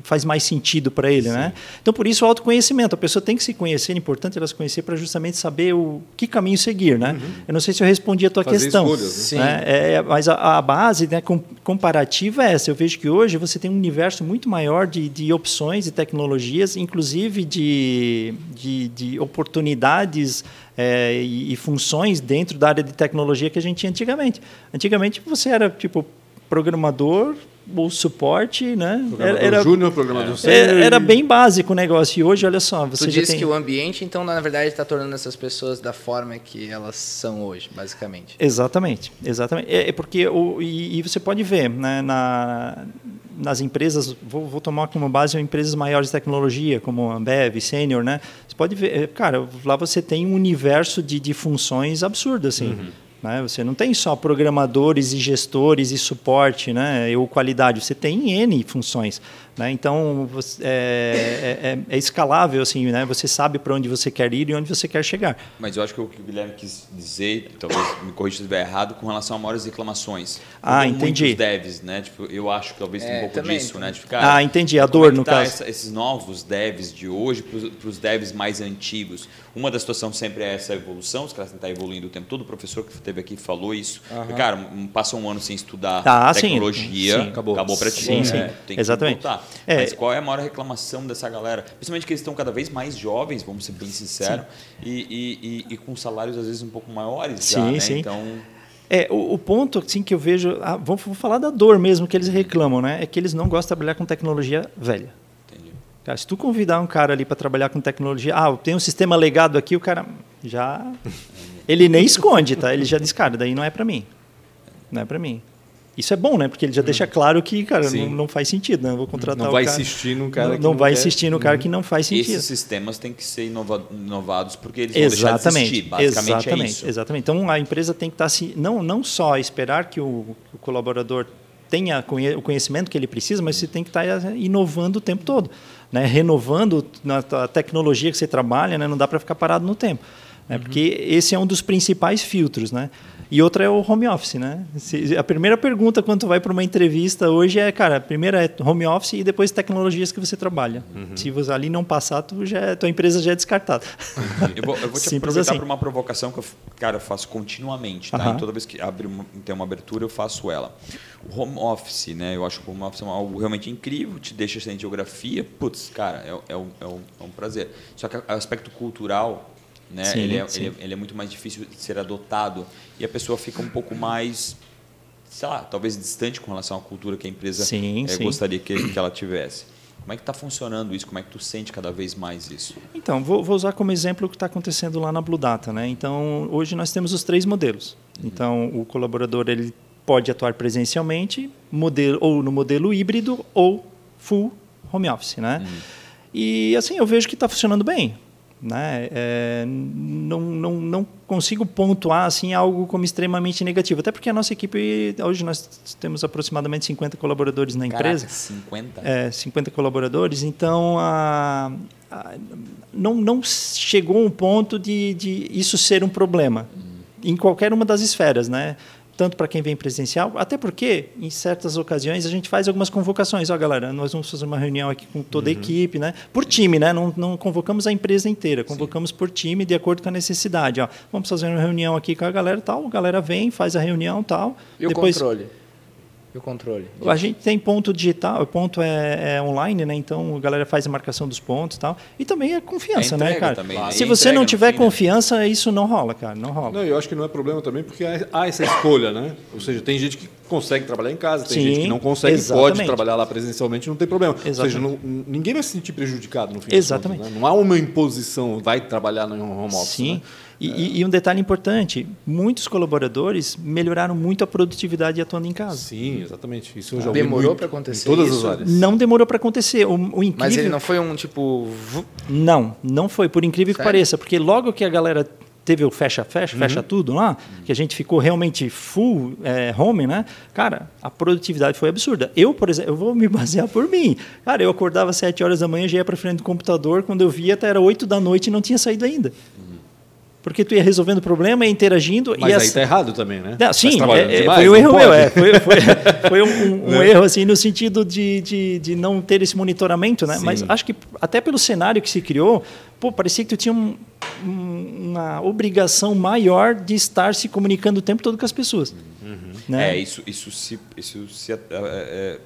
que faz mais sentido para ele, né? Então por isso o autoconhecimento, a pessoa tem que se conhecer, é importante ela se conhecer para justamente saber o que caminho seguir, né? Uhum. Eu não sei se eu respondi a tua Fazer questão, escolhas, né? né? É, é, mas a, a, base, né, comparativa é essa. Eu vejo que hoje você tem um universo muito maior de, de opções e tecnologias, inclusive de, de, de oportunidades é, e, e funções dentro da área de tecnologia que a gente tinha antigamente. Antigamente você era tipo programador o suporte, né? Programador era júnior, programador é, sênior. Era bem básico o negócio. E hoje, olha só, você tu disse tem... que o ambiente, então, na verdade, está tornando essas pessoas da forma que elas são hoje, basicamente. Exatamente, exatamente. É, é porque o, e, e, você pode ver, né, na, nas empresas, vou, vou, tomar como base empresas maiores de tecnologia, como a Ambev, Senior, né? Você pode ver, é, cara, lá você tem um universo de, de funções absurdo, assim. Uhum né? Você não tem só programadores e gestores e suporte né? ou qualidade, você tem N funções. Né? Então, é, é, é, é, escalável, assim, né? você sabe para onde você quer ir e onde você quer chegar. Mas eu acho que o que o Guilherme quis dizer, talvez me corrija se estiver errado, com relação a maiores reclamações. Ah, entendi. Muitos devs, né? Tipo, eu acho que talvez tenha um é, pouco também, disso, né? Tipo, cara, ah, entendi, a dor, é no tá caso. Essa, esses novos devs de hoje para os devs mais antigos. Uma das situações sempre é essa evolução, os caras tentar evoluindo o tempo todo. O professor que esteve aqui falou isso. Uhum. Cara, passa um ano sem estudar ah, tecnologia, sim, sim. acabou, acabou para ti. Sim, sim. É, tem Exatamente. É. Mas qual é a maior reclamação dessa galera? Principalmente que eles estão cada vez mais jovens, vamos ser bem sinceros, e, e, e, e, com salários às vezes um pouco maiores sim, já, né? Sim. Então... É, o, o, ponto assim, que eu vejo, ah, vou, vou, falar da dor mesmo que eles reclamam, né? É que eles não gostam de trabalhar com tecnologia velha. Cara, se tu convidar um cara ali para trabalhar com tecnologia, ah, tem um sistema legado aqui, o cara já ele nem esconde, tá? Ele já diz, cara, daí não é para mim. Não é para mim. Isso é bom, né? Porque ele já deixa hum. claro que, cara, não, não, faz sentido, né? Eu vou contratar não vai cara, insistir no cara não, que não, vai quer. insistir no cara uhum. que não faz sentido. Esses sistemas têm que ser inovados porque eles exatamente, vão deixar de existir. Basicamente é exatamente, é isso. Exatamente. Então a empresa tem que estar tá se não não só esperar que o, o colaborador tenha o conhecimento que ele precisa, mas você tem que estar tá inovando o tempo todo, né? Renovando a tecnologia que você trabalha, né? Não dá para ficar parado no tempo. Né? Uhum. Porque esse é um dos principais filtros, né? E outra é o home office, né? Se, a primeira pergunta quando tu vai para uma entrevista hoje é, cara, a primeira é home office e depois tecnologias que você trabalha. Uhum. Se você ali não passar, tu já, tua empresa já é descartada. Eu vou, eu vou te aproveitar assim. para uma provocação que eu, cara, eu faço continuamente, tá? Uhum. Toda vez que abre uma, tem uma abertura, eu faço ela. O home office, né? Eu acho que o home office é algo realmente incrível, te deixa sem geografia. Putz, cara, é, é, um, é, um, é um prazer. Só que o aspecto cultural né? Sim, ele, é, sim. Ele, é, ele, é, muito mais difícil de ser adotado e a pessoa fica um pouco mais, sei lá, talvez distante com relação à cultura que a empresa sim, é, gostaria que, que ela tivesse. Como é que está funcionando isso? Como é que tu sente cada vez mais isso? Então, vou, vou usar como exemplo o que está acontecendo lá na Blue Data. Né? Então, hoje nós temos os três modelos. Uhum. Então, o colaborador ele pode atuar presencialmente, modelo, ou no modelo híbrido, ou full home office. Né? Uhum. E assim, eu vejo que está funcionando bem. Né? É, não, não, não consigo pontuar assim algo como extremamente negativo, até porque a nossa equipe hoje nós temos aproximadamente 50 colaboradores na empresa. Caraca, 50? É, 50 colaboradores, então a, a, não, não chegou um ponto de, de isso ser um problema. Hum. Em qualquer uma das esferas, né? Tanto para quem vem presencial, até porque, em certas ocasiões, a gente faz algumas convocações. Ó, oh, galera, nós vamos fazer uma reunião aqui com toda a uhum. equipe, né? por time, né? Não, não convocamos a empresa inteira, convocamos Sim. por time, de acordo com a necessidade. Ó, vamos fazer uma reunião aqui com a galera tal, a galera vem, faz a reunião tal. E depois... o controle? O controle? A gente tem ponto digital, o ponto é, é, online, né? Então a galera faz a marcação dos pontos e tal. E também é confiança, é né, cara? Também, né? Se você não tiver fim, confiança, né? isso não rola, cara. Não rola. Não, eu acho que não é problema também, porque há essa escolha, né? Ou seja, tem gente que consegue trabalhar em casa, tem Sim, gente que não consegue, exatamente. pode trabalhar lá presencialmente, não tem problema. Exatamente. Ou seja, não, ninguém vai se sentir prejudicado no fim Exatamente. Contas, né? Não há uma imposição, vai trabalhar no home office. Sim. Né? E, é. e, um detalhe importante: muitos colaboradores melhoraram muito a produtividade atuando em casa. Sim, exatamente. Isso eu já demorou para acontecer. Em todas isso? as áreas. Não demorou para acontecer. O, o incrível... Mas ele não foi um tipo. Não, não foi, por incrível Sério? que pareça, porque logo que a galera teve o fecha, fecha, uhum. fecha tudo lá, que a gente ficou realmente full é, home, né? Cara, a produtividade foi absurda. Eu, por exemplo, eu vou me basear por mim. Cara, eu acordava às 7 horas da manhã, já ia para frente do computador, quando eu via até era 8 da noite e não tinha saído ainda. Uhum. Porque tu ia resolvendo o problema, ia interagindo. Mas e aí está errado também, né? Não, sim, é, é, demais, foi um erro meu. É, foi, foi, foi um, um erro assim, no sentido de, de, de, não ter esse monitoramento. Né? Mas acho que até pelo cenário que se criou, pô, parecia que tu tinha um, uma obrigação maior de estar se comunicando o tempo todo com as pessoas. Uhum. Né? É, isso, isso se, isso se é, é,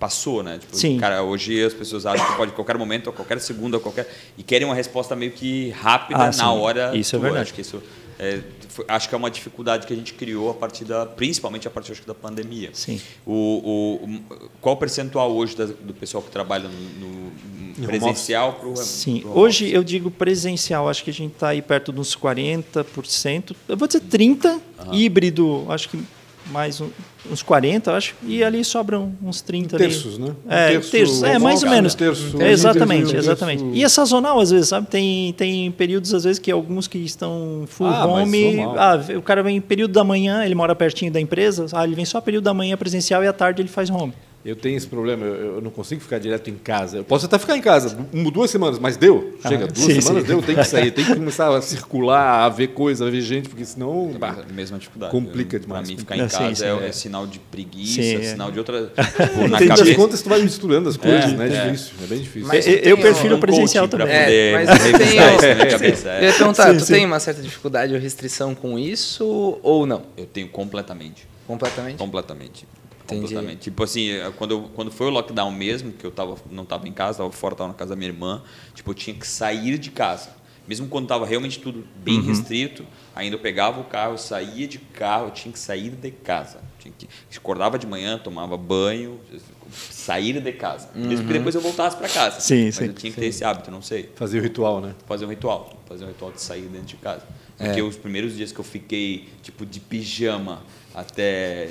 passou, né? Tipo, Sim. Cara, hoje as pessoas acham que pode a qualquer momento, a qualquer segundo, a qualquer e querem uma resposta meio que rápida ah, na sim. hora. Isso é tua. é verdade. Acho que isso é, foi, acho que é uma dificuldade que a gente criou a partir da, principalmente a partir acho, da pandemia. Sim. O, o, qual o percentual hoje da, do pessoal que trabalha no, no presencial para o Sim. Pro hoje eu digo presencial, acho que a gente está aí perto dos 40%. Eu vou dizer 30%. Uhum. Híbrido, acho que mais um, uns 40, acho, e ali sobram uns 30 terços, ali. né? É, terço, terços, é, mais ou menos. Terço, é, exatamente, exatamente. Terço. E é sazonal às vezes, sabe? Tem, tem períodos às vezes que alguns que estão full ah, home, ah, o cara vem período da manhã, ele mora pertinho da empresa, ah, ele vem só período da manhã presencial e à tarde ele faz home. Eu tenho esse problema, eu, eu, não consigo ficar direto em casa. Eu posso até ficar em casa duas semanas, mas deu. Chega, ah, duas sim, semanas sim. deu, tem que sair, tem que começar a circular, a ver coisa, a ver gente, porque senão. Bah, mesma dificuldade. Complica eu, demais. Para mim, ficar em casa sim, é, é, sinal de preguiça, é. sinal de outra. Tipo, na cabeça. das contas, tu vai misturando as coisas, é, né? É difícil, é bem difícil. Mas eu, prefiro um presencial também. É, mas eu tenho. Eu ia perguntar, tu tem uma certa dificuldade ou restrição com isso ou não? Eu tenho completamente. Completamente? Completamente. Completamente. Tipo assim, é, quando, eu, quando foi o lockdown mesmo, que eu tava, não estava em casa, estava fora, estava na casa da minha irmã, tipo, eu tinha que sair de casa. Mesmo quando estava realmente tudo bem uhum. restrito, ainda eu pegava o carro, saía de carro, eu tinha que sair de casa. Tinha que, acordava de manhã, tomava banho, sair de casa. Uhum. Mesmo que depois eu voltasse para casa. Sim, Mas sim. eu tinha que ter esse hábito, não sei. Fazer o ritual, né? Fazer um ritual. Fazer um ritual de sair dentro de casa. Porque é. os primeiros dias que eu fiquei, tipo, de pijama, até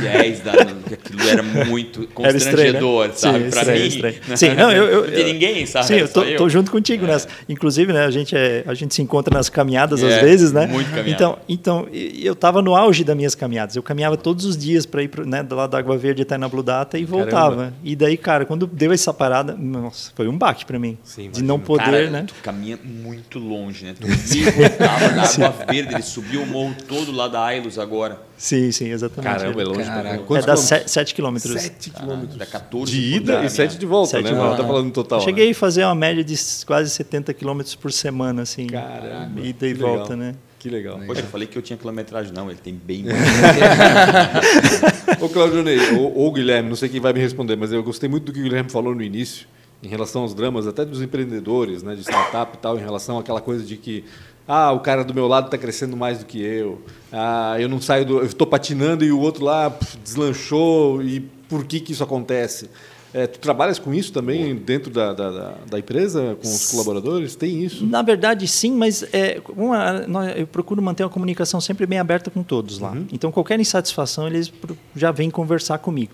10 da noite, aquilo era muito constrangedor, era estranho, né? sabe? Para mim. Estranho. Sim, não, eu, eu, não tem ninguém, sabe? Sim, eu tô, eu tô, junto contigo é. nessa. Inclusive, né, a gente, é, a gente se encontra nas caminhadas é, às vezes, né? Muito caminhada. Então, então eu estava no auge das minhas caminhadas. Eu caminhava todos os dias para ir né, do lado da Água Verde até na Blue Data e voltava. Caramba. E daí, cara, quando deu essa parada, nossa, foi um baque para mim. Sim, de não poder, cara, né? Tu caminha muito longe, né? Tu voltava na Água Verde, ele subiu o morro todo lá da Ailos agora. Sim, sim, exatamente. Caramba, é longe Caraca. É das 7 quilômetros. 7 quilômetros. Dá 14 de ida e 7 de volta, 7 né? De volta. Tá falando total. Cheguei né? a fazer uma média de quase 70 quilômetros por semana, assim. Caramba. Ida e volta, né? Que legal. Poxa, eu falei que eu tinha quilometragem, não, ele tem bem mais. Ô, Claudio Ney, ou, ou Guilherme, não sei quem vai me responder, mas eu gostei muito do que o Guilherme falou no início, em relação aos dramas, até dos empreendedores, né, de startup e tal, em relação àquela coisa de que ah, o cara do meu lado está crescendo mais do que eu. Ah, eu não saio do. Eu estou patinando e o outro lá pff, deslanchou. E por que, que isso acontece? É, tu trabalhas com isso também dentro da, da, da, empresa, com os colaboradores? Tem isso? Na verdade, sim, mas é, uma, eu procuro manter uma comunicação sempre bem aberta com todos lá. Uhum. Então, qualquer insatisfação, eles já vêm conversar comigo.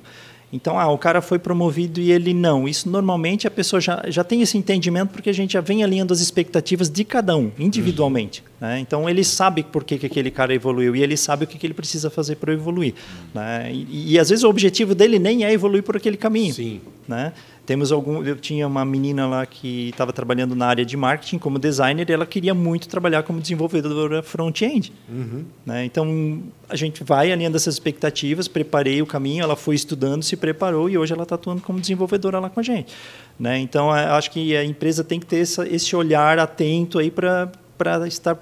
Então, ah, o cara foi promovido e ele não. Isso normalmente a pessoa já, já tem esse entendimento porque a gente já vem alinhando as expectativas de cada um, individualmente. Uhum. Né? Então, ele sabe por que, que aquele cara evoluiu e ele sabe o que, que ele precisa fazer para evoluir. Uhum. Né? E, e, às vezes o objetivo dele nem é evoluir por aquele caminho. Sim. Né? Temos algum, eu tinha uma menina lá que estava trabalhando na área de marketing como designer e ela queria muito trabalhar como desenvolvedora front-end. Uhum. Né? Então a gente vai alinhando essas expectativas, preparei o caminho, ela foi estudando, se preparou e hoje ela está atuando como desenvolvedora lá com a gente. Né? Então acho que a empresa tem que ter essa, esse olhar atento aí para estar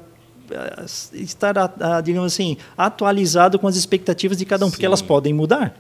estar digamos assim atualizado com as expectativas de cada um, Sim. porque elas podem mudar.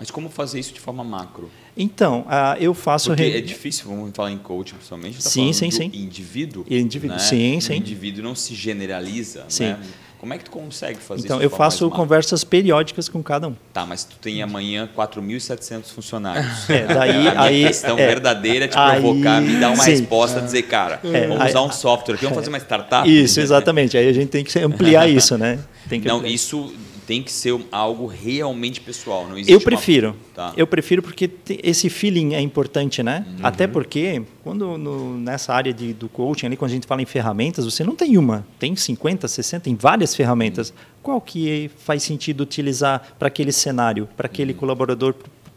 Mas como fazer isso de forma macro? Então, uh, eu faço. Porque re... é difícil, vamos falar em coaching principalmente. Tá sim, sim, sim. Indivíduo. Indivíduo, né? sim, sim. O indivíduo não se generaliza. Sim. Né? Como é que tu consegue fazer então, isso? Então, eu faço conversas periódicas com cada um. Tá, mas tu tem amanhã 4.700 funcionários. É, daí, a aí, questão é, verdadeira é te provocar, aí, me dar uma sim. resposta, dizer, cara, É, vamos aí, usar um software aqui, vamos fazer uma startup? Isso, exatamente. Aí a gente tem que ampliar isso, né? Tem que Não, ampliar. isso tem que ser algo realmente pessoal. Não existe Eu prefiro. Uma... Tá. Eu prefiro porque esse feeling é importante, né? Uhum. Até porque quando no, nessa área de, do coaching, ali, quando a gente fala em ferramentas, você não tem uma, tem 50, 60, tem várias ferramentas. Uhum. Qual que faz sentido utilizar para aquele cenário, para aquele uhum. colaborador,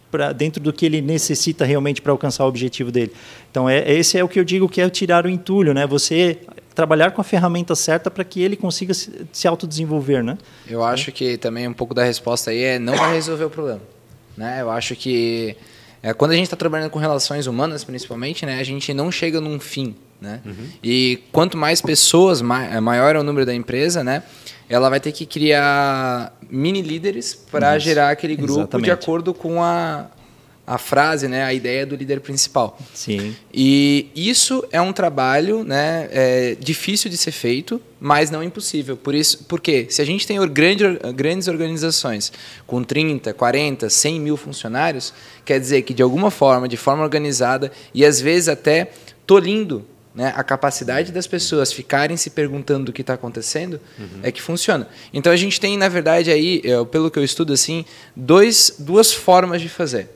pra, dentro do que ele necessita realmente para alcançar o objetivo dele? Então, é, esse é o que eu digo que é tirar o entulho, né? Você trabalhar com a ferramenta certa para que ele consiga se, se autodesenvolver, né? Eu acho que também um pouco da resposta aí é não vai resolver o problema, né? Eu acho que é, quando a gente está trabalhando com relações humanas, principalmente, né, a gente não chega num fim, né? Uhum. E quanto mais pessoas, mai, maior é o número da empresa, né? Ela vai ter que criar mini líderes para gerar aquele grupo Exatamente. de acordo com a, a frase, né, a ideia do líder principal. Sim. E isso é um trabalho, né, é, difícil de ser feito, mas não impossível. Por isso, porque se a gente tem grande, grandes organizações com 30, 40, 100 mil funcionários, quer dizer que de alguma forma, de forma organizada e às vezes até tolindo né, a capacidade das pessoas ficarem se perguntando o que está acontecendo uhum. é que funciona. Então a gente tem, na verdade, aí, pelo que eu estudo assim, dois, duas formas de fazer.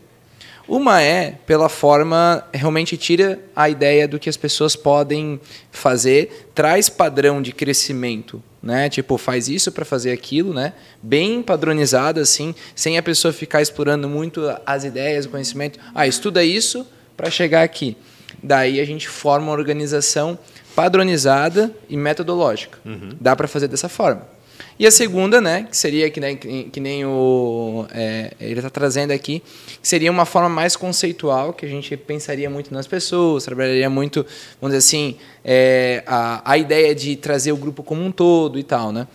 Uma é pela forma, realmente tira a ideia do que as pessoas podem fazer, traz padrão de crescimento, né? Tipo, faz isso para fazer aquilo, né? Bem padronizado assim, sem a pessoa ficar explorando muito as ideias, o conhecimento. Ah, estuda isso para chegar aqui. Daí a gente forma uma organização padronizada e metodológica. Uhum. Dá para fazer dessa forma. E a segunda, né, que seria que nem, que nem o é, ele está trazendo aqui, que seria uma forma mais conceitual, que a gente pensaria muito nas pessoas, trabalharia muito, vamos dizer assim, é, a, a ideia de trazer o grupo como um todo e tal, né?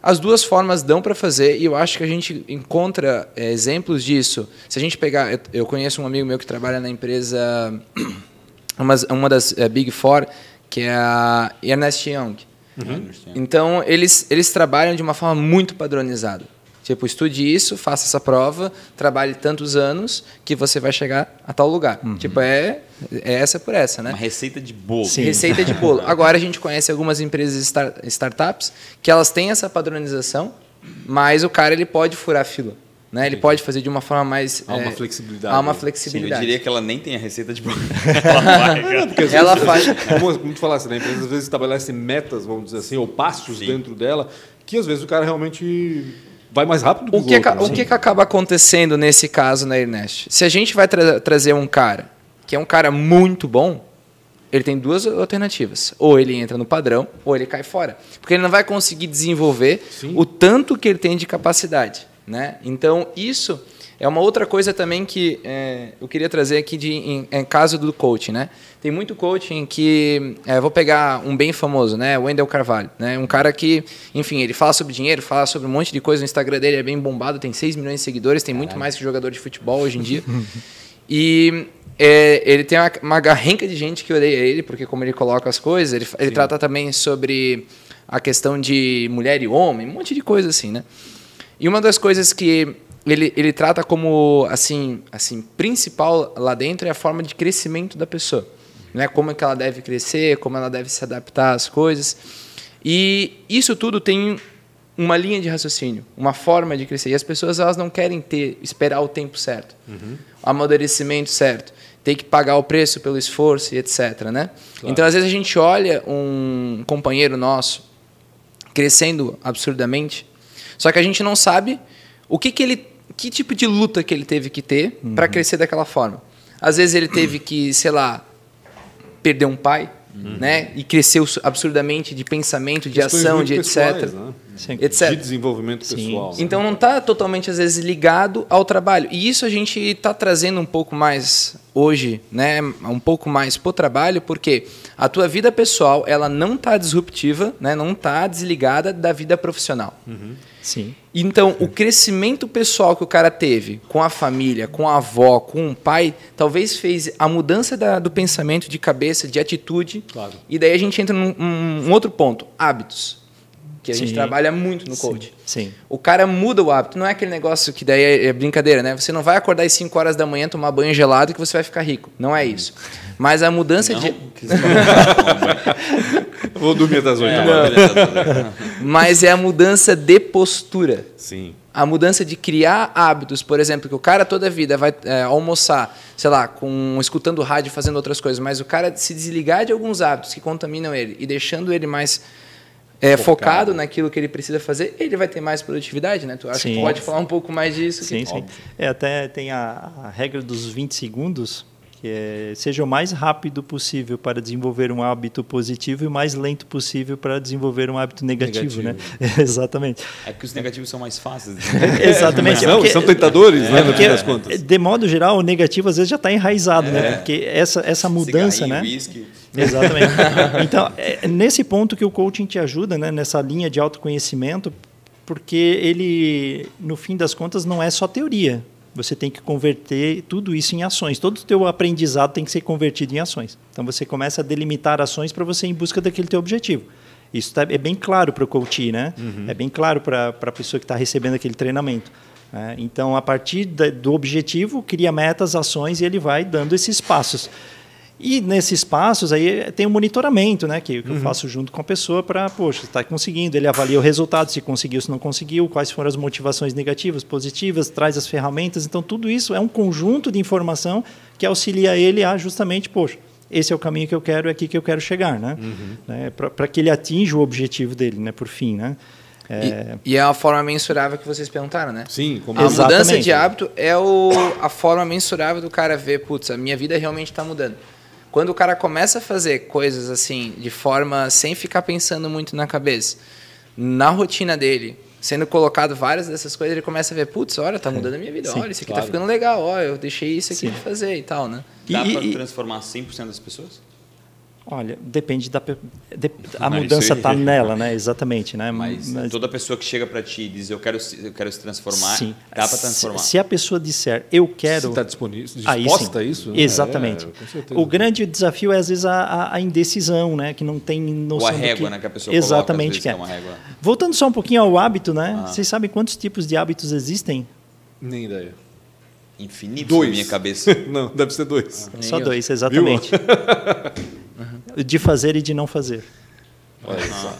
As duas formas dão para fazer e eu acho que a gente encontra é, exemplos disso. Se a gente pegar, eu, eu, conheço um amigo meu que trabalha na empresa, uma, uma das é, Big Four, que é a Ernest Young. Uhum. Então, eles, eles trabalham de uma forma muito padronizada. Tipo, estude isso, faça essa prova, trabalhe tantos anos que você vai chegar a tal lugar. Uhum. Tipo, é, é essa por essa, né? Uma receita de bolo. Sim. Receita de bolo. Agora a gente conhece algumas empresas start, startups que elas têm essa padronização, mas o cara ele pode furar fila. Né? Ele pode fazer de uma forma mais. Há uma é, flexibilidade. Há uma flexibilidade. Sim, eu diria que ela nem tem a receita de bolo. ela, ela faz. Como, como tu falasse, né? A empresa às vezes estabelece metas, vamos dizer assim, ou passos Sim. dentro dela, que às vezes o cara realmente vai mais rápido o que, outros, O que, que acaba acontecendo nesse caso na Ernest? Se a gente vai tra trazer um cara que é um cara muito bom, ele tem duas alternativas. Ou ele entra no padrão, ou ele cai fora. Porque ele não vai conseguir desenvolver Sim. o tanto que ele tem de capacidade. Né? Então, isso é uma outra coisa também que é, eu queria trazer aqui de, em, em, caso do coaching. Né? Tem muito coaching que... É, vou pegar um bem famoso, né? o Wendel Carvalho. Né? Um cara que, enfim, ele fala sobre dinheiro, fala sobre um monte de coisa. No Instagram dele é bem bombado, tem 6 milhões de seguidores, tem muito mais que jogador de futebol hoje em dia. e é, ele tem uma, uma garrenca de gente que odeia ele, porque como ele coloca as coisas, ele, ele trata também sobre a questão de mulher e homem, um monte de coisa assim, né? E uma das coisas que ele, ele trata como assim, assim principal lá dentro é a forma de crescimento da pessoa. Né? Como é que ela deve crescer, como ela deve se adaptar às coisas. E isso tudo tem uma linha de raciocínio, uma forma de crescer. E as pessoas elas não querem ter, esperar o tempo certo, uhum. o amadurecimento certo, ter que pagar o preço pelo esforço e etc. Né? Claro. Então, às vezes, a gente olha um companheiro nosso crescendo absurdamente só que a gente não sabe o que, que ele, que tipo de luta que ele teve que ter uhum. para crescer daquela forma. Às vezes ele teve que, sei lá, perder um pai, uhum. né? E cresceu absurdamente de pensamento, de ação, de pessoais, etc. Né? etc. De desenvolvimento pessoal. Né? Então não está totalmente, às vezes, ligado ao trabalho. E isso a gente está trazendo um pouco mais hoje, né? Um pouco mais para o trabalho, porque a tua vida pessoal ela não está disruptiva, né? não está desligada da vida profissional. Uhum. Sim. Então, o crescimento pessoal que o cara teve com a família, com a avó, com o pai, talvez fez a mudança da, do pensamento, de cabeça, de atitude. Claro. E daí a gente entra num um outro ponto: hábitos. que a sim. gente trabalha muito no coach. Sim, sim. O cara muda o hábito, não é aquele negócio que daí é, é brincadeira, né? Você não vai acordar às 5 horas da manhã, tomar banho gelado que você vai ficar rico. Não é isso. Mas a mudança não, de. Vou dormir das 8 Mas é a mudança de postura. Sim. A mudança de criar hábitos, por exemplo, que o cara toda a vida vai é, almoçar, sei lá, com escutando rádio, fazendo outras coisas, mas o cara se desligar de alguns hábitos que contaminam ele e deixando ele mais é, focado. focado. naquilo que ele precisa fazer, ele vai ter mais produtividade, né? Tu acha sim. que pode falar um pouco mais disso? Sim, que... sim. É, até tem a, a regra dos 20 segundos, que é, seja o mais rápido possível para desenvolver um hábito positivo e o mais lento possível para desenvolver um hábito negativo, negativo. né? Exatamente. É porque os negativos são mais fáceis. Exatamente. Não, porque, são tentadores, é, né? Porque, das contas. De modo geral, o negativo às vezes já está enraizado, né? é. né? Porque essa, essa mudança, né? Whisky. Exatamente. então, é nesse ponto que o coaching te ajuda, né? Nessa linha de autoconhecimento, porque ele, no fim das contas, não é só teoria. Você tem que converter tudo isso em ações. Todo o teu aprendizado tem que ser convertido em ações. Então você começa a delimitar ações para você ir em busca daquele teu objetivo. Isso tá, é bem claro para o coach, né? Uhum. É bem claro para a pessoa que está recebendo aquele treinamento. Né? Então, a partir da, do objetivo, cria metas, ações e ele vai dando esses passos. E nesses passos aí tem o um monitoramento, né, que, que uhum. eu faço junto com a pessoa para, poxa, está conseguindo, ele avalia o resultado, se conseguiu, se não conseguiu, quais foram as motivações negativas, positivas, traz as ferramentas. Então tudo isso é um conjunto de informação que auxilia ele a justamente, poxa, esse é o caminho que eu quero, é aqui que eu quero chegar, né? Uhum. né para que ele atinja o objetivo dele, né, por fim, né? É... E, e, é a forma mensurável que vocês perguntaram, né? Sim, como A Exatamente. mudança de hábito é o, a forma mensurável do cara ver, putz, a minha vida realmente está mudando. Quando o cara começa a fazer coisas assim, de forma sem ficar pensando muito na cabeça, na rotina dele, sendo colocado várias dessas coisas, ele começa a ver, putz, olha, tá mudando a minha vida, Sim, olha, isso aqui tá claro. tá ficando legal, olha, eu deixei isso aqui Sim. de fazer e tal, né? Dá para transformar 100% das pessoas? Olha, depende da de, a mudança está nela, né? Exatamente, né? Mas, Mas, toda pessoa que chega para ti e diz eu quero eu quero se transformar, sim. dá para transformar. Se, se, a pessoa disser eu quero, está disponível, disposta a isso? Né? Exatamente. É, o grande desafio é às vezes a, a, indecisão, né? Que não tem noção. Ou a régua, que, né? Que a pessoa exatamente coloca, que é. é Voltando só um pouquinho ao hábito, né? Ah. Vocês sabem quantos tipos de hábitos existem? Nem ideia. Infinito dois. na minha cabeça. não, deve ser dois. Ah, só dois, exatamente. de fazer e de não fazer. Olha só.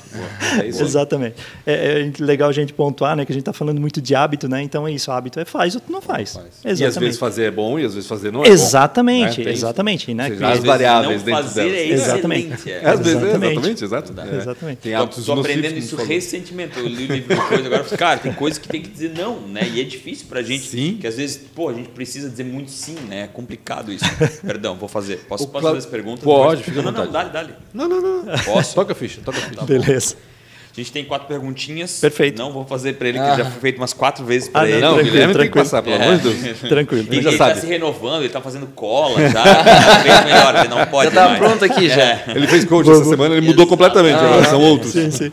É isso Exatamente. É, é, legal a gente pontuar, né, que a gente está falando muito de hábito, né? Então é isso, hábito é faz ou não faz. faz. Exatamente. E às vezes fazer é bom e às vezes fazer não é exatamente, bom. Né? Exatamente, né? Seja, as variáveis não dentro fazer delas. É exatamente. É. Às vezes, exatamente, exato. É. Exatamente. Tem Estou aprendendo isso recentemente. Eu li o livro depois agora, cara, tem coisas que tem que dizer não, né? E é difícil pra gente, sim. que às vezes, pô, a gente precisa dizer muito sim, né? É complicado isso. Perdão, vou fazer. Posso, posso fazer as perguntas? Pode, fica Não, não, dale, dale. Não, não, não. Posso? Toca a ficha, toca a ficha. Tá Beleza. A gente tem quatro perguntinhas. Perfeito. Não vou fazer para ele, que ah. já foi feito umas quatro vezes para ah, ele. Não, o Guilherme tem que passar, pelo é. amor de Deus. Tranquilo. Ele, já ele está se renovando, ele está fazendo cola já. Tá melhor, ele não pode Já está pronto aqui já. É. Ele fez coach essa semana, ele mudou completamente, ah, agora são outros. Sim, sim.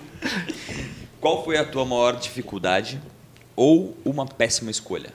Qual foi a tua maior dificuldade ou uma péssima escolha?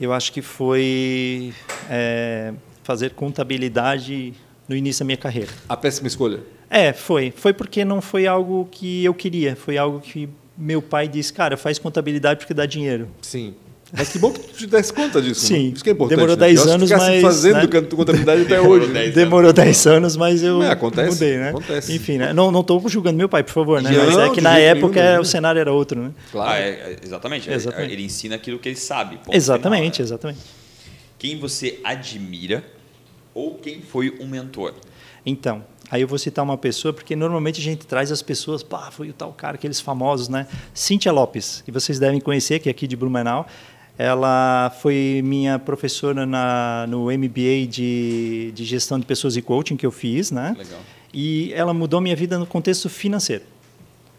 Eu acho que foi é, fazer contabilidade no início da minha carreira. A péssima escolha? É, foi. Foi porque não foi algo que eu queria. Foi algo que meu pai disse, cara, faz contabilidade porque dá dinheiro. Sim. Mas que bom que tu te desse conta disso. Sim. Né? Isso que é importante. Demorou 10 né? anos, mas... fazendo né? contabilidade até hoje. Demorou 10 anos, mas eu é, acontece, mudei, né? Acontece. Enfim, né? Não estou julgando meu pai, por favor, né? Mas é que na época nenhum, o cenário era outro, né? Claro. Ah, é, exatamente. exatamente. Ele ensina aquilo que ele sabe. Exatamente, final, né? exatamente. Quem você admira ou quem foi um mentor? Então, Aí eu vou citar uma pessoa, porque normalmente a gente traz as pessoas, pá, foi o tal cara, aqueles famosos, né? Cíntia Lopes, que vocês devem conhecer, que é aqui de Blumenau. Ela foi minha professora na, no MBA de, de Gestão de Pessoas e Coaching que eu fiz, né? Legal. E ela mudou minha vida no contexto financeiro.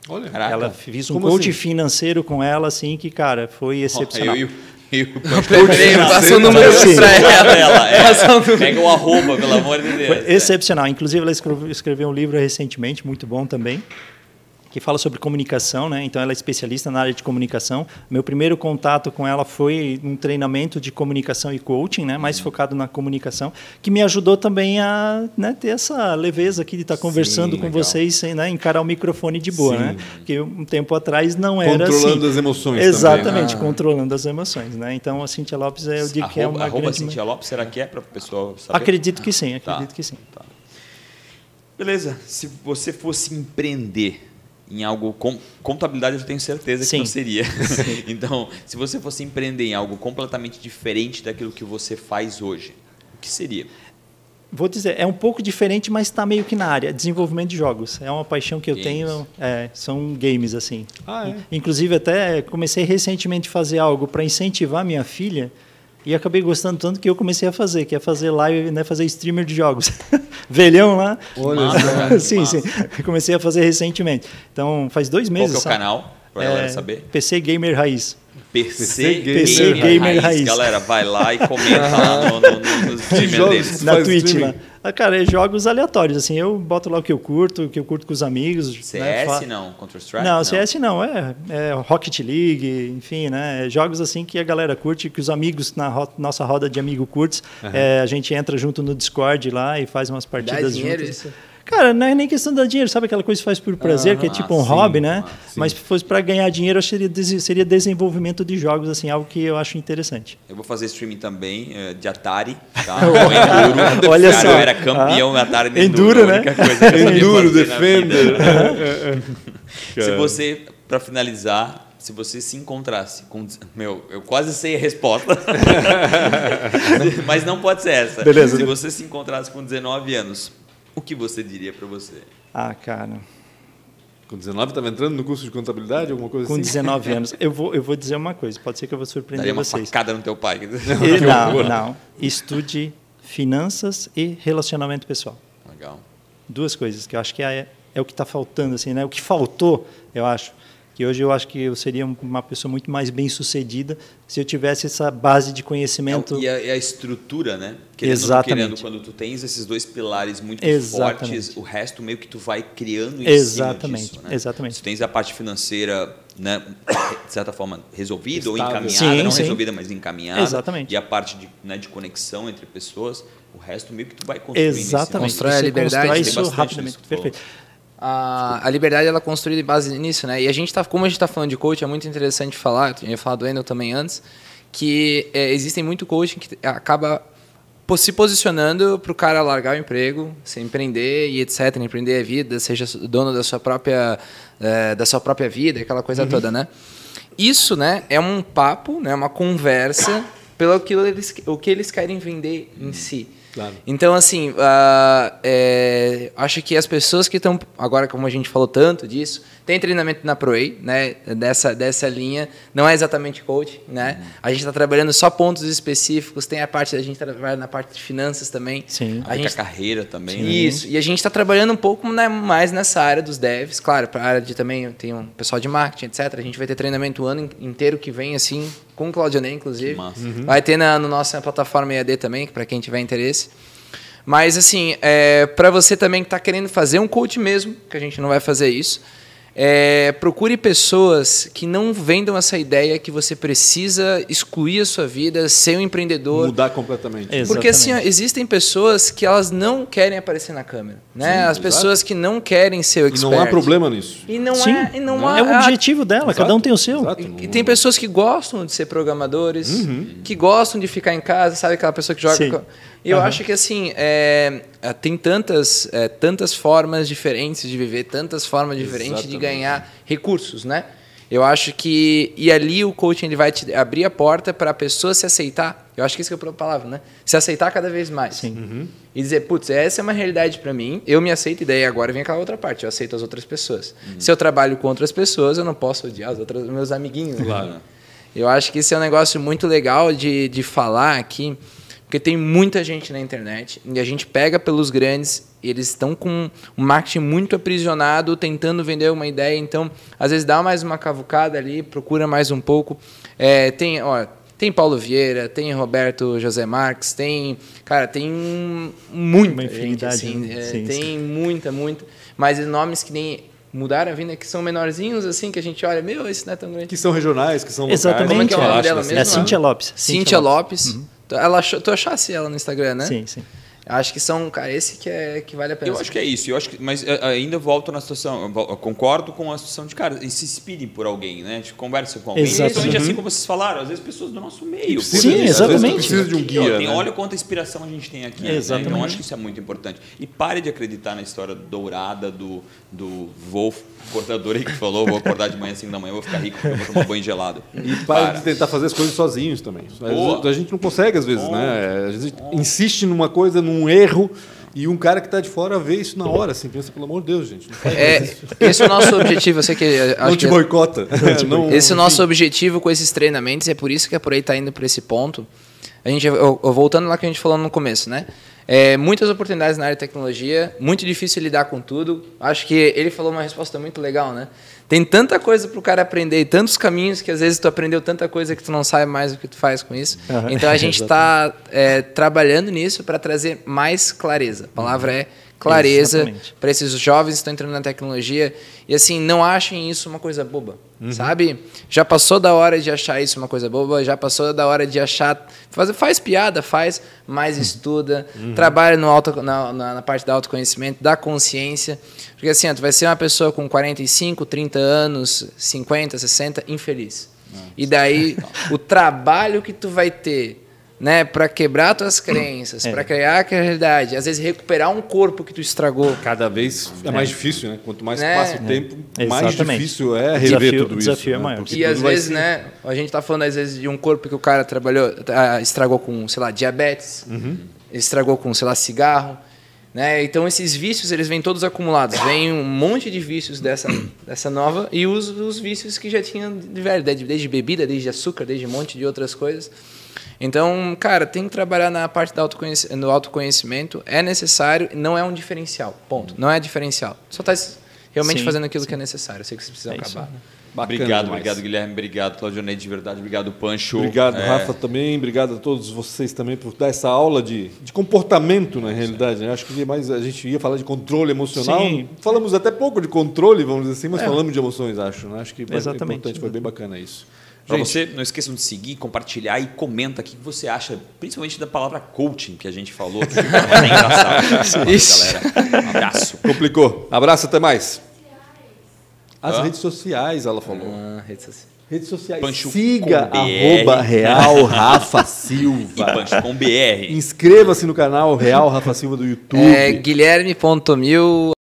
Olha, ela fiz um coach assim? financeiro com ela, assim, que, cara, foi excepcional. Oh, eu, eu, eu passa o número para ela. ela é, pega o arroba, pelo amor de Deus. Foi excepcional. Inclusive, ela escreveu um livro recentemente, muito bom também. Que fala sobre comunicação, né? Então ela é especialista na área de comunicação. Meu primeiro contato com ela foi um treinamento de comunicação e coaching, né? Mais focado na comunicação, que me ajudou também a né, ter essa leveza aqui de estar conversando Sim, com legal. vocês, sem né, encarar o microfone de boa, Sim. né? Porque um tempo atrás não era controlando assim. as emoções. Exatamente, ah. controlando as emoções, né? Então a Cintia Lopes eu digo arroba, que é uma arroba grande. Cintia Lopes, será que é para o pessoal saber? Acredito que sim, acredito tá. que sim. Tá. Beleza. Se você fosse empreender em algo com contabilidade eu tenho certeza Sim. que não seria. então, se você fosse empreender em algo completamente diferente daquilo que você faz hoje, o que seria? Vou dizer, é um pouco diferente, mas está meio que na área. Desenvolvimento de jogos. É uma paixão que eu games. tenho. É, são games, assim. Ah, é? Inclusive, até comecei recentemente a fazer algo para incentivar minha filha e acabei gostando tanto que eu comecei a fazer, que é fazer live, né, fazer streamer de jogos. Velhão lá. Olha, massa, sim, massa. sim. Comecei a fazer recentemente. Então, faz dois meses. Qual que é o canal? Para é, saber. PC Gamer Raiz. PC, Gamer, PC Gamer Raiz. Raiz. Galera, vai lá e comenta lá no, no, no, nos streamers deles. Na Twitch streaming? lá. Cara, é jogos aleatórios, assim, eu boto lá o que eu curto, o que eu curto com os amigos. CS né? não, Counter-Strike? Não, não, CS não, é, é Rocket League, enfim, né? É jogos assim que a galera curte, que os amigos na ro nossa roda de amigo curtes, uhum. é, a gente entra junto no Discord lá e faz umas partidas Dá dinheiro, juntos. Isso? Cara, não é nem questão de dinheiro, sabe aquela coisa que faz por prazer, que é tipo um sim, hobby, né? Ah, Mas se fosse para ganhar dinheiro, que seria, seria desenvolvimento de jogos, assim, algo que eu acho interessante. Eu vou fazer streaming também uh, de Atari, tá? Enduro. Olha Cara, só. Eu era campeão ah, Atari de Enduro, Enduro né? Enduro, Defender. se você, para finalizar, se você se encontrasse com. Meu, eu quase sei a resposta. Mas não pode ser essa. Beleza. Se você se encontrasse com 19 anos, o que você diria para você? Ah, cara. Com 19 estava entrando no curso de contabilidade, alguma coisa Com assim? Com 19 anos. Eu vou, eu vou dizer uma coisa, pode ser que eu vou surpreender Daria uma vocês. facada no teu pai. não, não. Estude finanças e relacionamento pessoal. Legal. Duas coisas que eu acho que é, é o que está faltando, assim, né? O que faltou, eu acho, que hoje eu acho que eu seria uma pessoa muito mais bem sucedida se eu tivesse essa base de conhecimento. É, e, a, e a estrutura, né? Querendo Exatamente. Querendo, quando tu tens esses dois pilares muito Exatamente. fortes, o resto meio que tu vai criando em Exatamente. cima disso, né? Exatamente. Tu tens a parte financeira, né, de certa forma, resolvida Estável. ou encaminhada, sim, não sim. resolvida, mas encaminhada. Exatamente. E a parte de, né, de conexão entre pessoas, o resto meio que tu vai construindo Exatamente. Constrói a liberdade. Constrói isso rapidamente. Perfeito. A, a liberdade ela é construída base nisso, né? E a gente tá, como a gente está falando de coach, é muito interessante falar. Eu tinha falado do Endel também antes, que é, existem muito coaching que acaba se posicionando para o cara largar o emprego, se empreender e etc, empreender a vida, seja dono da sua própria é, da sua própria vida, aquela coisa uhum. toda, né? Isso, né, é um papo, né, uma conversa pelo que eles, o que eles querem vender em si. Claro. Então, assim, uh, é, acho que as pessoas que estão. Agora, como a gente falou tanto disso, tem treinamento na ProA, né? Dessa, dessa linha. Não é exatamente coach, né? Uhum. A gente está trabalhando só pontos específicos. Tem a parte da gente trabalhar na parte de finanças também. Sim. A, a gente, carreira também. Sim, né? Isso. E a gente está trabalhando um pouco né, mais nessa área dos devs. Claro, para a área de também tem um pessoal de marketing, etc. A gente vai ter treinamento o ano inteiro que vem, assim, com o Claudionei, inclusive. Uhum. Vai ter na, na nossa plataforma EAD também, para quem tiver interesse. Mas, assim, é, para você também que está querendo fazer um coach mesmo, que a gente não vai fazer isso, é, procure pessoas que não vendam essa ideia que você precisa excluir a sua vida, ser um empreendedor. Mudar completamente. Exatamente. Porque assim, ó, existem pessoas que elas não querem aparecer na câmera. Né? Sim, As exato. pessoas que não querem ser o expert. E não há problema nisso. E não Sim, é, e não não. há, é o objetivo dela, exato, cada um tem o seu. Exato, e, e, tem pessoas que gostam de ser programadores, uhum. que gostam de ficar em casa, sabe aquela pessoa que joga. Sim. Eu uhum. acho que assim é, tem tantas, é, tantas formas diferentes de viver, tantas formas diferentes Exatamente. de ganhar recursos, né? Eu acho que e ali o coaching ele vai te abrir a porta para a pessoa se aceitar. Eu acho que isso que é a palavra, né? Se aceitar cada vez mais. Sim. Uhum. E dizer, putz, essa é uma realidade para mim. Eu me aceito e daí agora vem aquela outra parte. Eu aceito as outras pessoas. Uhum. Se eu trabalho com outras pessoas, eu não posso odiar os outros meus amiguinhos. Claro. Né? Eu acho que isso é um negócio muito legal de, de falar aqui. Porque tem muita gente na internet e a gente pega pelos grandes, eles estão com um marketing muito aprisionado, tentando vender uma ideia. Então, às vezes dá mais uma cavucada ali, procura mais um pouco. É, tem, ó, tem Paulo Vieira, tem Roberto José Marques, tem, cara, tem muita gente assim, né? é, sim, tem sim. muita, muita, mas nomes que nem mudaram a vida, que são menorzinhos, assim, que a gente olha, meu, esse não é tão grande. Que são regionais, que são locais. Exatamente. Como é que é o nome dela mesmo? É Cíntia Lopes. Cíntia Lopes. Lopes. Uhum. Ela tu achasse ela no Instagram, né? Sim, sim. Acho que são, cara, esse que, é, que vale a pena. Eu acho que é isso. Eu acho que, mas eh, ainda volto na situação. Eu concordo com a situação de cara. E se inspirem por alguém, né? A gente conversa com alguém. Exatamente. Principalmente assim como vocês falaram, às vezes pessoas do nosso meio. Precisa, Sim, exatamente. Precisa de um guia. Tem, né? Olha quanta inspiração a gente tem aqui. Né? Então acho que isso é muito importante. E pare de acreditar na história dourada do, do Wolf cortador aí que falou, vou acordar de manhã 5 da manhã, vou ficar rico porque eu vou tomar banho gelado. E para, de tentar fazer as coisas sozinhos também. Boa. A gente não consegue às vezes, Boa. né? A gente Boa. insiste numa coisa, num erro, e um cara que está de fora vê isso na hora, assim, pensa, pelo amor de Deus, gente. é, esse é o nosso objetivo, eu sei que. não te boicota. não, esse é o nosso objetivo com esses treinamentos, é por isso que a Por aí está indo para esse ponto. A gente, voltando lá que a gente falou no começo, né? É, muitas oportunidades na área de tecnologia, muito difícil lidar com tudo. Acho que ele falou uma resposta muito legal, né? Tem tanta coisa para o cara aprender e tantos caminhos que às vezes tu aprendeu tanta coisa que tu não sabe mais o que tu faz com isso. Uhum. Então a gente está é, trabalhando nisso para trazer mais clareza. A palavra é clareza para esses jovens que estão entrando na tecnologia. E assim, não achem isso uma coisa boba, uhum. sabe? Já passou da hora de achar isso uma coisa boba, já passou da hora de achar. Faz, faz piada, faz, mas uhum. estuda, uhum. trabalha no auto, na, na, na, parte do autoconhecimento, da consciência. Porque assim, ó, tu vai ser uma pessoa com 45, 30 anos, 50, 60, infeliz. E daí, o trabalho que tu vai ter né, para quebrar tuas crenças, é. para criar aquela realidade, às vezes recuperar um corpo que tu estragou. Cada vez é mais difícil, né? Quanto mais né? passa o tempo, é. mais difícil é rever desafio, tudo isso. O desafio é né? maior. E às vezes, ser... né, a gente tá falando às vezes de um corpo que o cara trabalhou, tá, estragou com, sei lá, diabetes, uhum. estragou com, sei lá, cigarro, né? Então esses vícios, eles vêm todos acumulados. Vem um monte de vícios dessa, dessa nova e os, os vícios que já tinham de velho, desde, desde bebida, desde açúcar, desde um monte de outras coisas. Então, cara, tem que trabalhar na parte do autoconhecimento, no autoconhecimento. É necessário, não é um diferencial. Ponto. Não é diferencial. Só está realmente sim, fazendo aquilo sim. que é necessário. Eu sei que você precisa é acabar. Né? Bacana obrigado, demais. obrigado, Guilherme. Obrigado, Claudionei, de verdade. Obrigado, Pancho. Obrigado, é... Rafa, também. Obrigado a todos vocês também por dar essa aula de, de comportamento, na realidade. Né? Acho que mais a gente ia falar de controle emocional. Sim. Falamos até pouco de controle, vamos dizer assim, mas é. falamos de emoções, acho. Né? Acho que Exatamente. importante, foi bem bacana isso. Para você, não esqueçam de seguir, compartilhar e comenta aqui o que você acha, principalmente da palavra coaching que a gente falou. Que é engraçado. Isso. galera. Um abraço. Complicou. Abraço, até mais. As Hã? redes sociais, ela falou. Ah, redes sociais. Redes sociais. Pancho Siga arroba Real Rafa Silva. E Pancho com BR. Inscreva-se no canal Real Rafa Silva do YouTube. É guilherme.mil